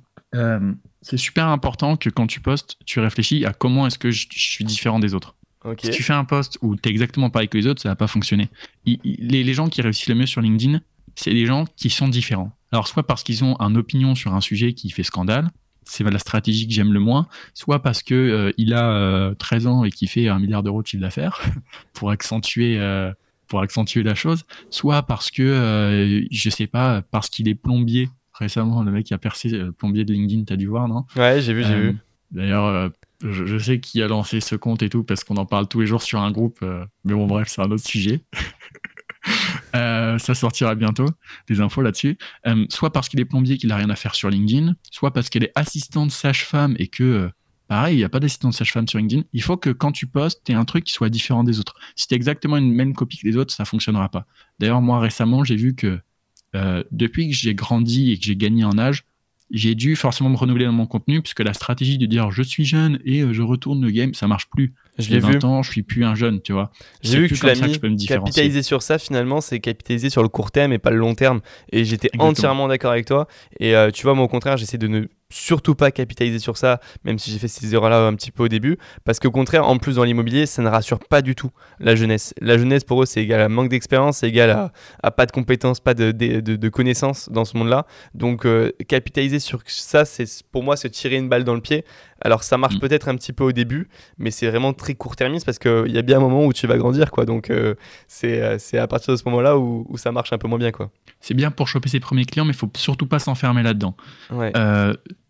c'est super important que quand tu postes, tu réfléchis à comment est-ce que je suis différent des autres. Si tu fais un post où tu es exactement pareil que les autres, ça va pas fonctionner. les, gens qui réussissent le mieux sur LinkedIn, c'est des gens qui sont différents. Alors, soit parce qu'ils ont une opinion sur un sujet qui fait scandale, c'est la stratégie que j'aime le moins, soit parce que euh, il a 13 euh, ans et qu'il fait un milliard d'euros de chiffre d'affaires pour accentuer euh, pour accentuer la chose, soit parce que je sais pas parce qu'il est plombier. Récemment, le mec qui a percé plombier de LinkedIn, t'as dû voir, non? Ouais, j'ai vu, j'ai vu. D'ailleurs, je, sais qui a lancé ce compte et tout, parce qu'on en parle tous les jours sur un groupe. Euh, mais bon, bref, c'est un autre sujet. Euh, ça sortira bientôt, des infos là-dessus. Euh, soit parce qu'il est plombier qu'il n'a rien à faire sur LinkedIn, soit parce qu'elle est assistante sage-femme et que, pareil, il n'y a pas d'assistante sage-femme sur LinkedIn. Il faut que quand tu postes, tu aies un truc qui soit différent des autres. Si tu exactement une même copie que les autres, ça fonctionnera pas. D'ailleurs, moi, récemment, j'ai vu que depuis que j'ai grandi et que j'ai gagné en âge, j'ai dû forcément me renouveler dans mon contenu puisque la stratégie de dire je suis jeune et euh, je retourne le game, ça marche plus. Je l'ai 20 ans, je suis plus un jeune, tu vois. J'ai vu que tu l'as mis. capitaliser sur ça, finalement, c'est capitaliser sur le court terme et pas le long terme. Et j'étais entièrement d'accord avec toi. Et euh, tu vois, moi, au contraire, j'essaie de ne surtout pas capitaliser sur ça, même si j'ai fait ces erreurs-là un petit peu au début, parce qu'au contraire, en plus dans l'immobilier, ça ne rassure pas du tout la jeunesse. La jeunesse pour eux, c'est égal à manque d'expérience, c'est égal à, pas de compétences, pas de, de, connaissances dans ce monde-là. Donc euh, capitaliser sur ça, c'est pour moi se tirer une balle dans le pied. Alors ça marche mm. peut-être un petit peu au début, mais c'est vraiment très court-termiste parce qu'il y a bien un moment où tu vas grandir, quoi. Donc euh, euh, c'est à partir de ce moment-là où, où, ça marche un peu moins bien, quoi. C'est bien pour choper ses premiers clients, mais il faut surtout pas s'enfermer là-dedans. Ouais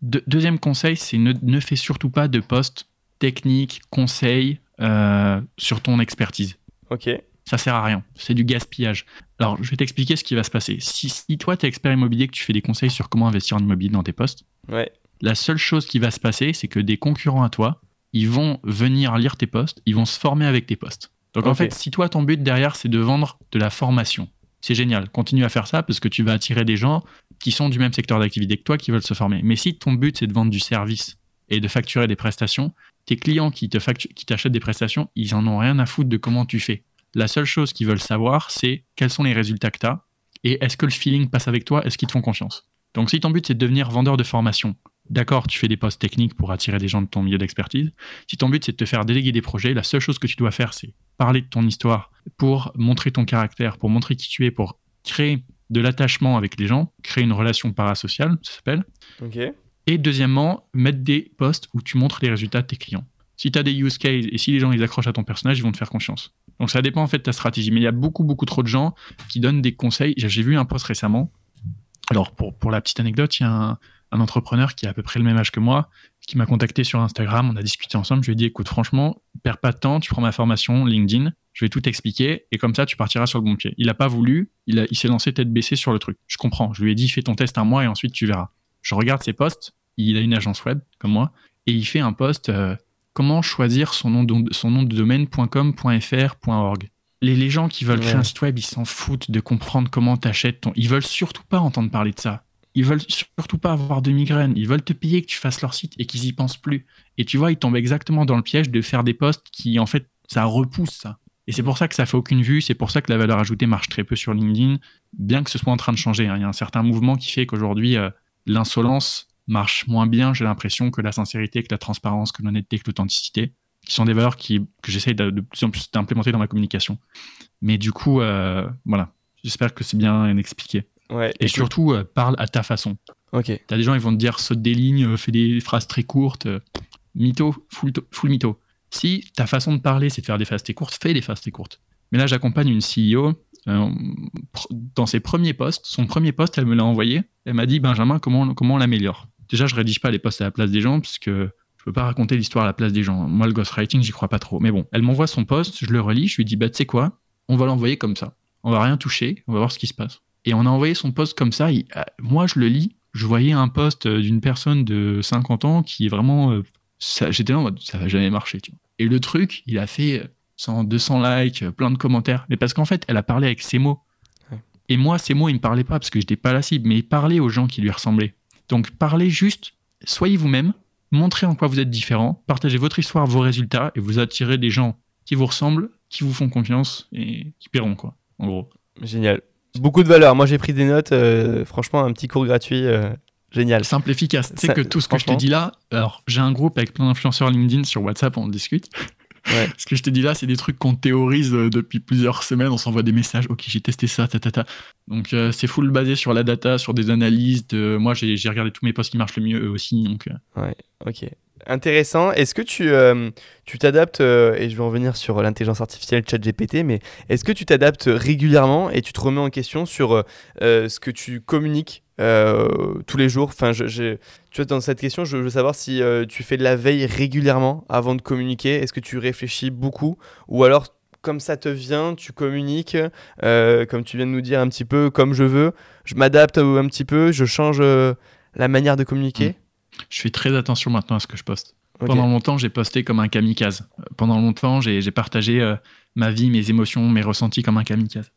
deuxième conseil, c'est ne, ne fais surtout pas de posts techniques, conseils euh, sur ton expertise. Ok. Ça sert à rien. C'est du gaspillage. Alors, je vais t'expliquer ce qui va se passer. Si, toi, tu es expert immobilier, que tu fais des conseils sur comment investir en immobilier dans tes posts, ouais. la seule chose qui va se passer, c'est que des concurrents à toi, ils vont venir lire tes posts, ils vont se former avec tes posts. Donc, en fait, si toi, ton but derrière, c'est de vendre de la formation, c'est génial. Continue à faire ça parce que tu vas attirer des gens qui sont du même secteur d'activité que toi qui veulent se former. Mais si ton but c'est de vendre du service et de facturer des prestations, tes clients qui te qui t'achètent des prestations, ils en ont rien à foutre de comment tu fais. La seule chose qu'ils veulent savoir, c'est quels sont les résultats que tu as et est-ce que le feeling passe avec toi, est-ce qu'ils te font confiance. Donc si ton but c'est de devenir vendeur de formation, d'accord, tu fais des postes techniques pour attirer des gens de ton milieu d'expertise. Si ton but c'est de te faire déléguer des projets, la seule chose que tu dois faire c'est parler de ton histoire pour montrer ton caractère, pour montrer qui tu es, pour créer de l'attachement avec les gens, créer une relation parasociale, ça s'appelle. Et deuxièmement, mettre des posts où tu montres les résultats de tes clients. Si tu as des use cases et si les gens ils accrochent à ton personnage, ils vont te faire confiance. Donc ça dépend en fait de ta stratégie. Mais il y a beaucoup, beaucoup trop de gens qui donnent des conseils. J'ai vu un post récemment. Alors pour, pour la petite anecdote, il y a un, un entrepreneur qui a à peu près le même âge que moi, qui m'a contacté sur Instagram, on a discuté ensemble, je lui ai dit écoute franchement, perds pas de temps, tu prends ma formation LinkedIn, je vais tout expliquer et comme ça tu partiras sur le bon pied. Il n'a pas voulu, il, il s'est lancé tête baissée sur le truc. Je comprends, je lui ai dit fais ton test un mois et ensuite tu verras. Je regarde ses posts, il a une agence web comme moi et il fait un post euh, comment choisir son nom de, son nom de domaine .com.fr.org. Les, les gens qui veulent créer un site web, ils s'en foutent de comprendre comment tu achètes ton. Ils veulent surtout pas entendre parler de ça ils veulent surtout pas avoir de migraine. Ils veulent te payer que tu fasses leur site et qu'ils y pensent plus. Et tu vois, ils tombent exactement dans le piège de faire des posts qui, en fait, ça repousse ça. Et c'est pour ça que ça fait aucune vue. C'est pour ça que la valeur ajoutée marche très peu sur LinkedIn, bien que ce soit en train de changer. Hein. Il y a un certain mouvement qui fait qu'aujourd'hui, euh, l'insolence marche moins bien, j'ai l'impression, que la sincérité, que la transparence, que l'honnêteté, que l'authenticité, qui sont des valeurs qui, que j'essaye de, plus en plus d'implémenter dans ma communication. Mais du coup, euh, voilà. J'espère que c'est bien expliqué. et surtout, parle à ta façon. Ok. T'as des gens, ils vont te dire saute des lignes, fais des phrases très courtes. mytho, full, full mytho. Si ta façon de parler, c'est de faire des phrases très courtes, fais des phrases très courtes. Mais là, j'accompagne une CEO euh, dans ses premiers posts. Son premier post, elle me l'a envoyé. Elle m'a dit Benjamin, comment, on l'améliore? Déjà, je rédige pas les posts à la place des gens, puisque je peux pas raconter l'histoire à la place des gens. Moi, le ghostwriting, j'y crois pas trop. Mais bon, elle m'envoie son post, je le relis, je lui dis Bah, tu sais quoi? On va l'envoyer comme ça. On va rien toucher, on va voir ce qui se passe. Et on a envoyé son post comme ça. Euh, moi, je le lis. Je voyais un post d'une personne de 50 ans qui est vraiment. Euh, j'étais là en mode Ça va jamais marcher. Tu vois. Et le truc, il a fait 100, 200 likes, plein de commentaires. Mais parce qu'en fait, elle a parlé avec ses mots. Et moi, ces mots, ils ne me parlaient pas parce que je n'étais pas la cible, mais il parlait aux gens qui lui ressemblaient. Donc, parlez juste, soyez vous-même, montrez en quoi vous êtes différent, partagez votre histoire, vos résultats, et vous attirez des gens qui vous ressemblent, qui vous font confiance et qui paieront, quoi, en gros. Génial. Beaucoup de valeur. Moi, j'ai pris des notes. Euh, franchement, un petit cours gratuit. Euh, génial. Simple, efficace. Tu sais que tout ce que je te dis là, alors j'ai un groupe avec plein d'influenceurs LinkedIn sur WhatsApp, on discute. Ce que je te dis là, c'est des trucs qu'on théorise euh, depuis plusieurs semaines. On s'envoie des messages. Ok, j'ai testé ça, ta, ta, ta. Donc euh, c'est full basé sur la data, sur des analyses. Moi, j'ai regardé tous mes posts qui marchent le mieux eux aussi. Donc, euh. Ouais, ok. Intéressant. Est-ce que tu tu t'adaptes, et je vais revenir sur l'intelligence artificielle chat GPT, mais est-ce que tu t'adaptes régulièrement et tu te remets en question sur ce que tu communiques tous les jours? Enfin, je, tu vois, dans cette question, je veux savoir si euh, tu fais de la veille régulièrement avant de communiquer. Est-ce que tu réfléchis beaucoup? Ou alors, comme ça te vient, tu communiques, euh, comme tu viens de nous dire un petit peu, comme je veux. Je m'adapte un petit peu, je change euh, la manière de communiquer. Hmm. Je fais très attention maintenant à ce que je poste. Pendant longtemps, j'ai posté comme un kamikaze. Pendant longtemps, j'ai partagé ma vie, mes émotions, mes ressentis comme un kamikaze.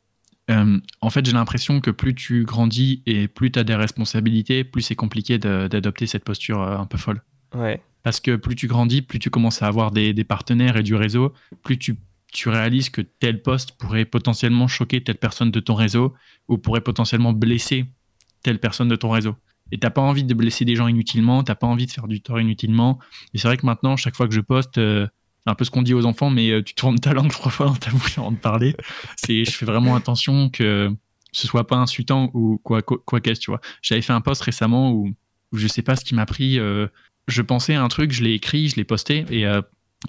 Euh, en fait, j'ai l'impression que plus tu grandis et plus tu as des responsabilités, plus c'est compliqué d'adopter cette posture euh, un peu folle. Ouais. Parce que plus tu grandis, plus tu commences à avoir des, partenaires et du réseau, plus tu, tu, réalises que tel poste pourrait potentiellement choquer telle personne de ton réseau ou pourrait potentiellement blesser telle personne de ton réseau. Et t'as pas envie de blesser des gens inutilement, t'as pas envie de faire du tort inutilement. Et c'est vrai que maintenant, chaque fois que je poste, euh, un peu ce qu'on dit aux enfants, mais euh, tu tournes ta langue trois fois dans ta bouche avant de parler. C'est, je fais vraiment attention que ce soit pas insultant ou quoi, quoi, qu'est-ce, tu vois. J'avais fait un post récemment où, où je sais pas ce qui m'a pris. Euh, je pensais à un truc, je l'ai écrit, je l'ai posté et euh,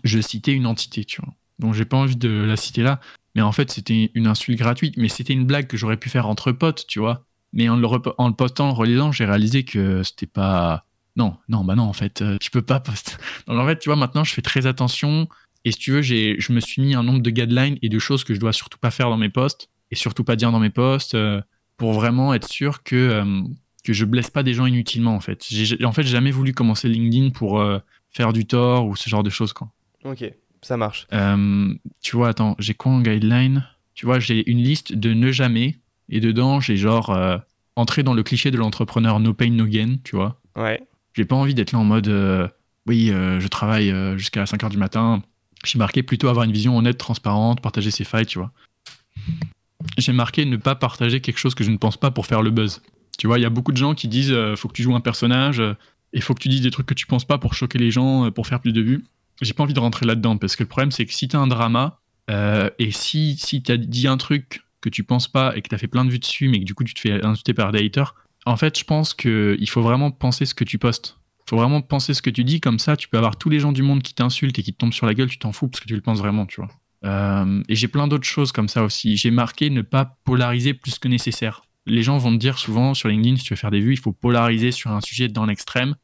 je citais une entité, tu vois. Donc j'ai pas envie de la citer là. Mais en fait, c'était une insulte gratuite, mais c'était une blague que j'aurais pu faire entre potes, tu vois. Mais en le, postant, en le relisant, j'ai réalisé que c'était pas non, non, bah non, en fait, euh, tu peux pas poster. Donc en fait, tu vois, maintenant, je fais très attention. Et si tu veux, je me suis mis un nombre de guidelines et de choses que je dois surtout pas faire dans mes posts et surtout pas dire dans mes posts euh, pour vraiment être sûr que, euh, que je blesse pas des gens inutilement, en fait. En fait, jamais voulu commencer LinkedIn pour faire du tort ou ce genre de choses, quoi. Ok, ça marche. tu vois, attends, j'ai quoi en guideline? Tu vois, j'ai une liste de ne jamais et dedans, j'ai genre entrer dans le cliché de l'entrepreneur no pain, no gain, tu vois. Ouais. J'ai pas envie d'être là en mode euh, oui, euh, je travaille euh, jusqu'à 5 h du matin. J'ai marqué plutôt avoir une vision honnête, transparente, partager ses failles, tu vois. J'ai marqué ne pas partager quelque chose que je ne pense pas pour faire le buzz. Tu vois, il y a beaucoup de gens qui disent faut que tu joues un personnage et faut que tu dises des trucs que tu penses pas pour choquer les gens, pour faire plus de vues. J'ai pas envie de rentrer là-dedans parce que le problème c'est que si t'as un drama et si, si t'as dit un truc que tu penses pas et que t'as fait plein de vues dessus mais que du coup tu te fais insulter par des haters, en fait, je pense qu'il faut vraiment penser ce que tu postes. Il faut vraiment penser ce que tu dis, comme ça, tu peux avoir tous les gens du monde qui t'insultent et qui te tombent sur la gueule, tu t'en fous parce que tu le penses vraiment, tu vois. Euh, et j'ai plein d'autres choses comme ça aussi. J'ai marqué ne pas polariser plus que nécessaire. Les gens vont te dire souvent sur LinkedIn, si tu veux faire des vues, il faut polariser sur un sujet dans l'extrême.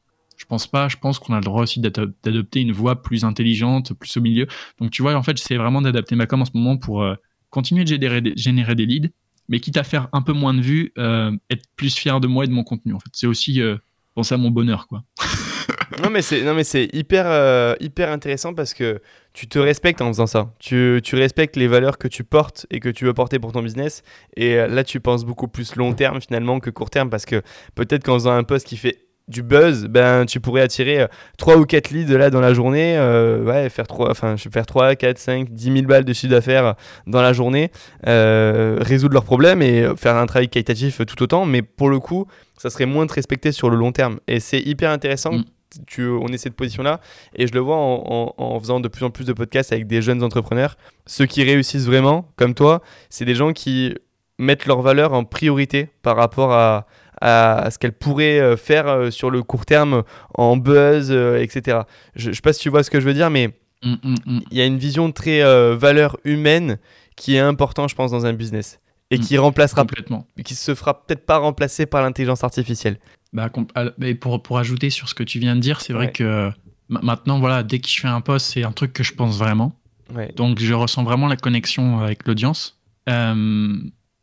Je pense pas, je pense qu'on a le droit aussi d'adopter une voix plus intelligente, plus au milieu. Donc tu vois, en fait, j'essaie vraiment d'adapter ma com en ce moment pour euh, continuer de générer des leads, mais quitte à faire un peu moins de vues, euh, être plus fier de moi et de mon contenu. En fait, c'est aussi euh, penser à mon bonheur, quoi. non mais c'est non mais c'est hyper hyper intéressant parce que tu te respectes en faisant ça. Tu, tu, respectes les valeurs que tu portes et que tu veux porter pour ton business. Et là, tu penses beaucoup plus long terme finalement que court terme parce que peut-être qu'en faisant un post qui fait du buzz, ben tu pourrais attirer 3 euh, ou 4 leads là dans la journée, euh, ouais, faire 3, enfin, faire 3, 4, 5, 10 000 balles de chiffre d'affaires dans la journée, euh, résoudre leurs problèmes et faire un travail qualitatif tout autant, mais pour le coup, ça serait moins de respecter sur le long terme. Et c'est hyper intéressant. Mm. Tu, on est cette position-là et je le vois en, en, faisant de plus en plus de podcasts avec des jeunes entrepreneurs. Ceux qui réussissent vraiment, comme toi, c'est des gens qui mettent leur valeur en priorité par rapport à, à ce qu'elles pourraient euh, faire euh, sur le court terme en buzz, etc. Je ne sais pas si tu vois ce que je veux dire, mais mm, mm, mm. il y a une vision très valeur humaine qui est importante, je pense, dans un business et qui remplacera complètement, qui se fera peut-être pas remplacer par l'intelligence artificielle. Bah, pour, pour ajouter sur ce que tu viens de dire, c'est vrai que maintenant, voilà, dès que je fais un post, c'est un truc que je pense vraiment. Donc, je ressens vraiment la connexion avec l'audience. Euh,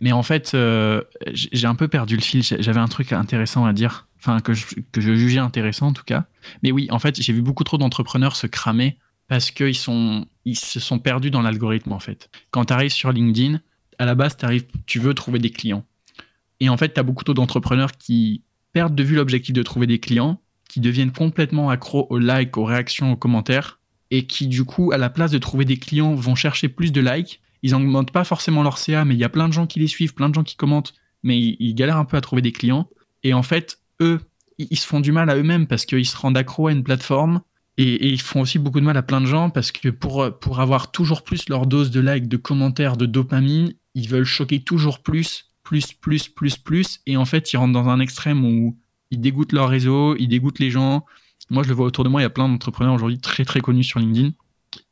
mais en fait, euh, j'ai un peu perdu le fil. J'avais un truc intéressant à dire, enfin, que je, que je jugeais intéressant en tout cas. Mais oui, en fait, j'ai vu beaucoup trop d'entrepreneurs se cramer parce qu'ils ils se sont perdus dans l'algorithme en fait. Quand tu arrives sur LinkedIn, à la base, tu veux trouver des clients. Et en fait, tu as beaucoup trop d'entrepreneurs qui perdent de vue l'objectif de trouver des clients, qui deviennent complètement accros aux likes, aux réactions, aux commentaires, et qui, du coup, à la place de trouver des clients, vont chercher plus de likes. Ils n'augmentent pas forcément leur CA, mais il y a plein de gens qui les suivent, plein de gens qui commentent, mais ils, galèrent un peu à trouver des clients. Et en fait, eux, ils, se font du mal à eux-mêmes parce qu'ils se rendent accro à une plateforme. Et, ils font aussi beaucoup de mal à plein de gens parce que pour, pour avoir toujours plus leur dose de likes, de commentaires, de dopamine, ils veulent choquer toujours plus, plus, plus, plus, plus. Et en fait, ils rentrent dans un extrême où ils dégoûtent leur réseau, ils dégoûtent les gens. Moi, je le vois autour de moi, il y a plein d'entrepreneurs aujourd'hui très, très connus sur LinkedIn.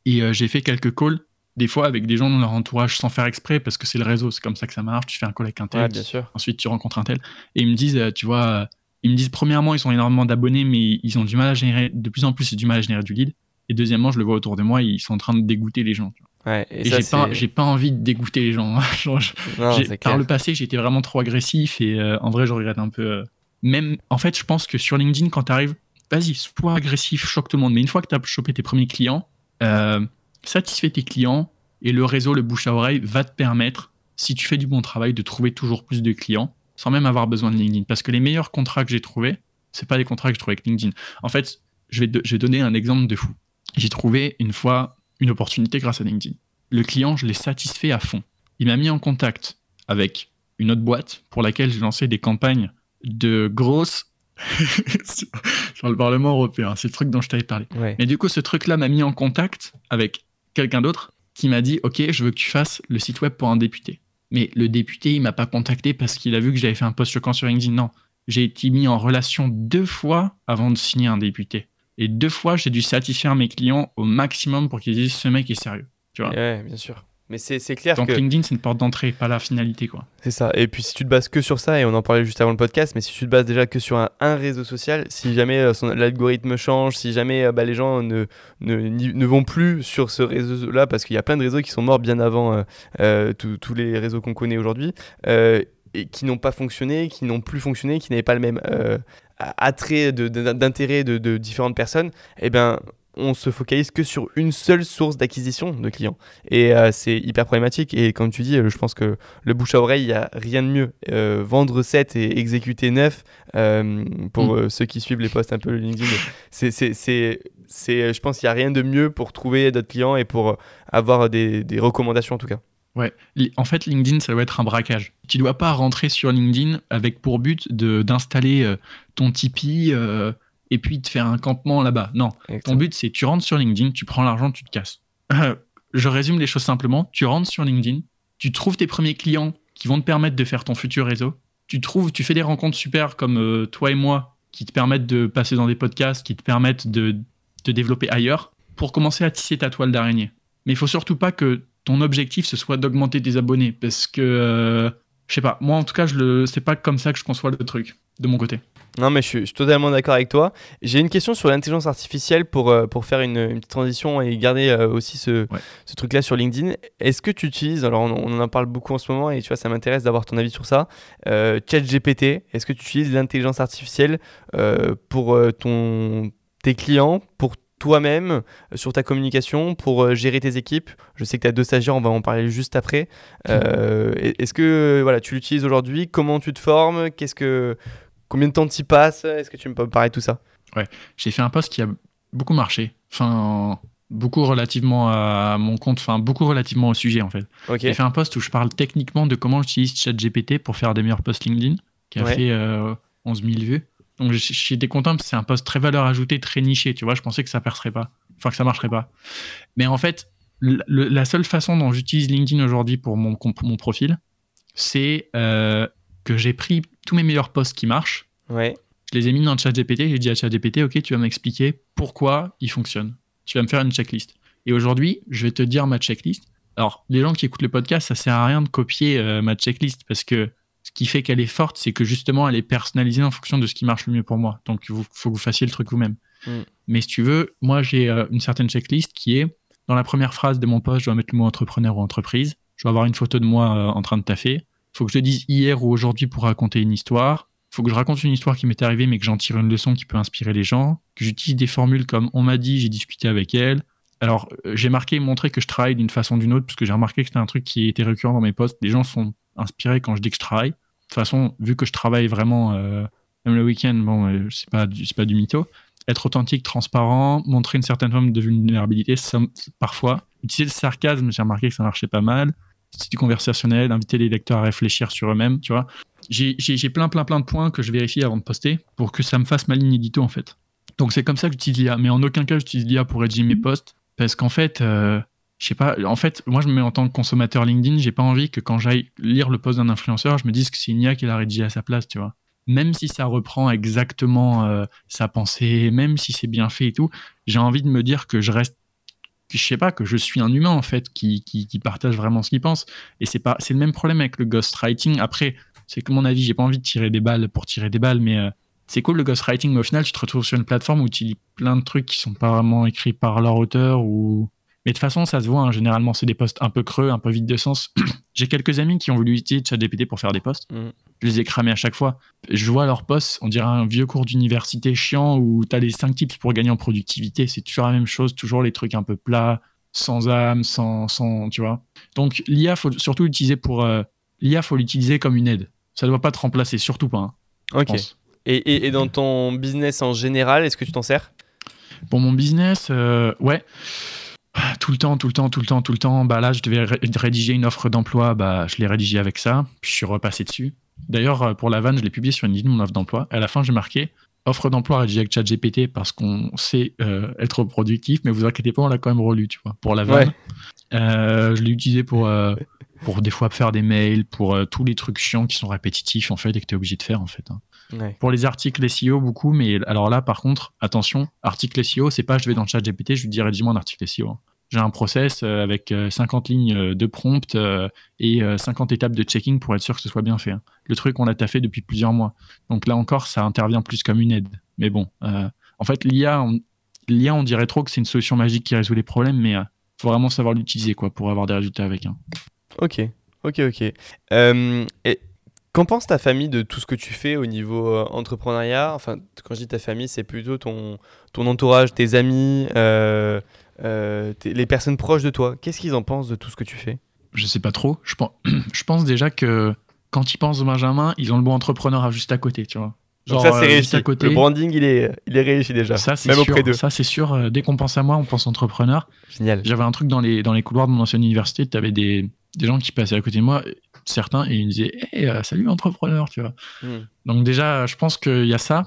Et euh, j'ai fait quelques calls, des fois avec des gens dans leur entourage sans faire exprès, parce que c'est le réseau, c'est comme ça que ça marche. Tu fais un call avec un tel, bien sûr. ensuite tu rencontres un tel. Et ils me disent, euh, tu vois, euh, ils me disent, premièrement, ils ont énormément d'abonnés, mais ils ont du mal à générer, de plus en plus, du mal à générer du lead. Et deuxièmement, je le vois autour de moi, ils sont en train de dégoûter les gens. Ouais, et, j'ai pas, pas envie de dégoûter les gens. par le passé, j'étais vraiment trop agressif et en vrai, je regrette un peu même, en fait, je pense que sur LinkedIn, quand tu arrives, vas-y, sois agressif, choque tout le monde. Mais une fois que tu as chopé tes premiers clients, euh, satisfais tes clients et le réseau, le bouche à oreille va te permettre, si tu fais du bon travail, de trouver toujours plus de clients sans même avoir besoin de LinkedIn. Parce que les meilleurs contrats que j'ai trouvés, c'est pas des contrats que j'ai trouvés avec LinkedIn. En fait, je vais, je vais donner un exemple de fou. J'ai trouvé une fois une opportunité grâce à LinkedIn. Le client, je l'ai satisfait à fond. Il m'a mis en contact avec une autre boîte pour laquelle j'ai lancé des campagnes de grosses sur le Parlement européen. C'est le truc dont je t'avais parlé. Mais du coup, ce truc-là m'a mis en contact avec quelqu'un d'autre qui m'a dit Ok, je veux que tu fasses le site web pour un député. Mais le député, il m'a pas contacté parce qu'il a vu que j'avais fait un post choquant sur LinkedIn. Non, j'ai été mis en relation deux fois avant de signer un député. Et deux fois, j'ai dû satisfaire mes clients au maximum pour qu'ils disent ce mec est sérieux. Tu vois? Bien sûr. Mais c'est clair Donc LinkedIn, c'est une porte d'entrée, pas la finalité. quoi. C'est ça. Et puis si tu te bases que sur ça, et on en parlait juste avant le podcast, mais si tu te bases déjà que sur un, réseau social, si jamais euh, l'algorithme change, si jamais euh, bah, les gens ne, ne, ne, vont plus sur ce réseau-là, parce qu'il y a plein de réseaux qui sont morts bien avant euh, tous les réseaux qu'on connaît aujourd'hui, et qui n'ont pas fonctionné, qui n'ont plus fonctionné, qui n'avaient pas le même attrait d'intérêt de, de, différentes personnes, eh ben on se focalise que sur une seule source d'acquisition de clients. Et euh, c'est hyper problématique. Et comme tu dis, euh, je pense que le bouche à oreille, il n'y a rien de mieux. Euh, vendre 7 et exécuter 9, pour mm. ceux qui suivent les posts un peu le LinkedIn, c'est, c'est, c'est, je pense qu'il n'y a rien de mieux pour trouver d'autres clients et pour avoir des, des recommandations en tout cas. Ouais, en fait, LinkedIn, ça doit être un braquage. Tu dois pas rentrer sur LinkedIn avec pour but de, d'installer ton Tipeee et puis de faire un campement là-bas. Non, ton but c'est tu rentres sur LinkedIn, tu prends l'argent, tu te casses. je résume les choses simplement. Tu rentres sur LinkedIn, tu trouves tes premiers clients qui vont te permettre de faire ton futur réseau. Tu trouves, tu fais des rencontres super comme euh, toi et moi qui te permettent de passer dans des podcasts, qui te permettent de te développer ailleurs pour commencer à tisser ta toile d'araignée. Mais il faut surtout pas que ton objectif ce soit d'augmenter tes abonnés parce que euh, je sais pas, moi en tout cas, je le c'est pas comme ça que je conçois le truc de mon côté. Non, mais je suis, totalement d'accord avec toi. J'ai une question sur l'intelligence artificielle pour, euh, pour faire une, petite transition et garder euh, aussi ce, ce truc-là sur LinkedIn. Est-ce que tu utilises, alors on, en parle beaucoup en ce moment et tu vois, ça m'intéresse d'avoir ton avis sur ça, euh, ChatGPT, est-ce que tu utilises l'intelligence artificielle pour ton, tes clients, pour toi-même sur ta communication pour gérer tes équipes? Je sais que tu as deux stagiaires, on va en parler juste après. Est-ce que voilà, tu l'utilises aujourd'hui? Comment tu te formes? Qu'est-ce que Combien de temps tu y passes? Est-ce que tu me peux parler de tout ça? Ouais, j'ai fait un post qui a beaucoup marché. Enfin, beaucoup relativement à mon compte, enfin, beaucoup relativement au sujet en fait. J'ai fait un post où je parle techniquement de comment j'utilise ChatGPT pour faire des meilleurs posts LinkedIn, qui a fait 11 euh, 000 vues. Donc j'étais content parce que c'est un post très valeur ajoutée, très niché. Tu vois, je pensais que ça percerait pas, enfin que ça marcherait pas. Mais en fait, la seule façon dont j'utilise LinkedIn aujourd'hui pour mon, mon profil, c'est que j'ai pris tous mes meilleurs posts qui marchent. Ouais. Je les ai mis dans le chat GPT. J'ai dit à chat GPT, OK, tu vas m'expliquer pourquoi ils fonctionnent. Tu vas me faire une checklist. Et aujourd'hui, je vais te dire ma checklist. Alors, les gens qui écoutent le podcast, ça sert à rien de copier euh, ma checklist parce que ce qui fait qu'elle est forte, c'est que justement, elle est personnalisée en fonction de ce qui marche le mieux pour moi. Donc, il faut que vous fassiez le truc vous-même. Mm. Mais si tu veux, moi, j'ai euh, une certaine checklist qui est dans la première phrase de mon post, je dois mettre le mot entrepreneur ou entreprise. Je dois avoir une photo de moi euh, en train de taffer. Faut que je dise hier ou aujourd'hui pour raconter une histoire. Faut que je raconte une histoire qui m'est arrivée, mais que j'en tire une leçon qui peut inspirer les gens. Que j'utilise des formules comme on m'a dit, j'ai discuté avec elle. Alors, euh, j'ai marqué, montré que je travaille d'une façon ou d'une autre, parce que j'ai remarqué que c'était un truc qui était récurrent dans mes posts. Les gens sont inspirés quand je dis que je travaille. De toute façon, vu que je travaille vraiment, euh, même le week-end, bon, euh, c'est pas, pas du mytho. Être authentique, transparent, montrer une certaine forme de vulnérabilité, parfois. Utiliser le sarcasme, j'ai remarqué que ça marchait pas mal. C'est du conversationnel, inviter les lecteurs à réfléchir sur eux-mêmes, tu vois. J'ai plein, plein, plein de points que je vérifie avant de poster pour que ça me fasse ma ligne édito, en fait. Donc c'est comme ça que j'utilise l'IA. Mais en aucun cas, j'utilise l'IA pour rédiger mes posts parce qu'en fait, euh, je sais pas, en fait, moi je me mets en tant que consommateur LinkedIn, j'ai pas envie que quand j'aille lire le post d'un influenceur, je me dise que c'est une qui l'a rédigé à sa place, tu vois. Même si ça reprend exactement euh, sa pensée, même si c'est bien fait et tout, j'ai envie de me dire que je reste je sais pas que je suis un humain en fait qui, partage vraiment ce qu'il pense et c'est pas c'est le même problème avec le ghostwriting après c'est que mon avis j'ai pas envie de tirer des balles pour tirer des balles mais euh, c'est cool le ghostwriting, mais au final, tu te retrouves sur une plateforme où tu lis plein de trucs qui sont pas vraiment écrits par leur auteur ou. Mais de toute façon, ça se voit. Hein. Généralement, c'est des posts un peu creux, un peu vides de sens. J'ai quelques amis qui ont voulu utiliser ChatGPT pour faire des posts. Mm. Je les ai cramés à chaque fois. Je vois leurs posts, on dirait un vieux cours d'université chiant où tu as les 5 tips pour gagner en productivité. C'est toujours la même chose, toujours les trucs un peu plats, sans âme, sans, sans tu vois. Donc l'IA, faut surtout l'utiliser pour euh, l'IA, faut l'utiliser comme une aide. Ça ne doit pas te remplacer, surtout pas. Hein, ok. Et, dans ton business en général, est-ce que tu t'en sers? Pour mon business, euh, ouais. Tout le temps, tout le temps, tout le temps, tout le temps. Bah là, je devais rédiger une offre d'emploi. Bah, je l'ai rédigée avec ça. Puis je suis repassé dessus. D'ailleurs, euh, pour la vanne, je l'ai publié sur LinkedIn, mon offre d'emploi. À la fin, j'ai marqué offre d'emploi rédigée avec ChatGPT parce qu'on sait euh, être productif, mais vous inquiétez pas, on l'a quand même relu, tu vois, pour la vanne. je l'ai utilisé pour, pour des fois faire des mails, pour tous les trucs chiants qui sont répétitifs, en fait, et que tu es obligé de faire, en fait. Hein. Pour les articles SEO, beaucoup, mais alors là, par contre, attention, article SEO, c'est pas je vais dans le chat GPT, je lui dis rédige-moi un article SEO. Hein. J'ai un process euh, avec 50 euh, lignes euh, de prompt et 50 étapes de checking pour être sûr que ce soit bien fait. Hein. Le truc, on l'a taffé depuis plusieurs mois. Donc là encore, ça intervient plus comme une aide. Mais bon, en fait, l'IA, on, l'IA, on dirait trop que c'est une solution magique qui résout les problèmes, mais il faut vraiment savoir l'utiliser quoi, pour avoir des résultats avec. Hein. Ok, ok, ok. et Qu'en pense ta famille de tout ce que tu fais au niveau entrepreneuriat? Enfin, quand je dis ta famille, c'est plutôt ton, ton entourage, tes amis, euh, euh, les personnes proches de toi. Qu'est-ce qu'ils en pensent de tout ce que tu fais? Je sais pas trop. Je pense, je pense déjà que quand ils pensent au Benjamin, ils ont le bon entrepreneur juste à côté, tu vois. Genre, ça, c'est réussi. À côté. Le branding, il est, il est réussi déjà. Ça, c'est sûr. Ça, c'est sûr. Dès qu'on pense à moi, on pense entrepreneur. Génial. J'avais un truc dans les, dans les couloirs de mon ancienne université. Tu avais des, des gens qui passaient à côté de moi certains et ils me disaient euh, salut entrepreneur tu vois hmm. donc déjà je pense qu'il y a ça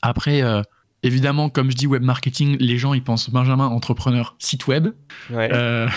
après euh, évidemment comme je dis web marketing les gens ils pensent Benjamin entrepreneur site web euh,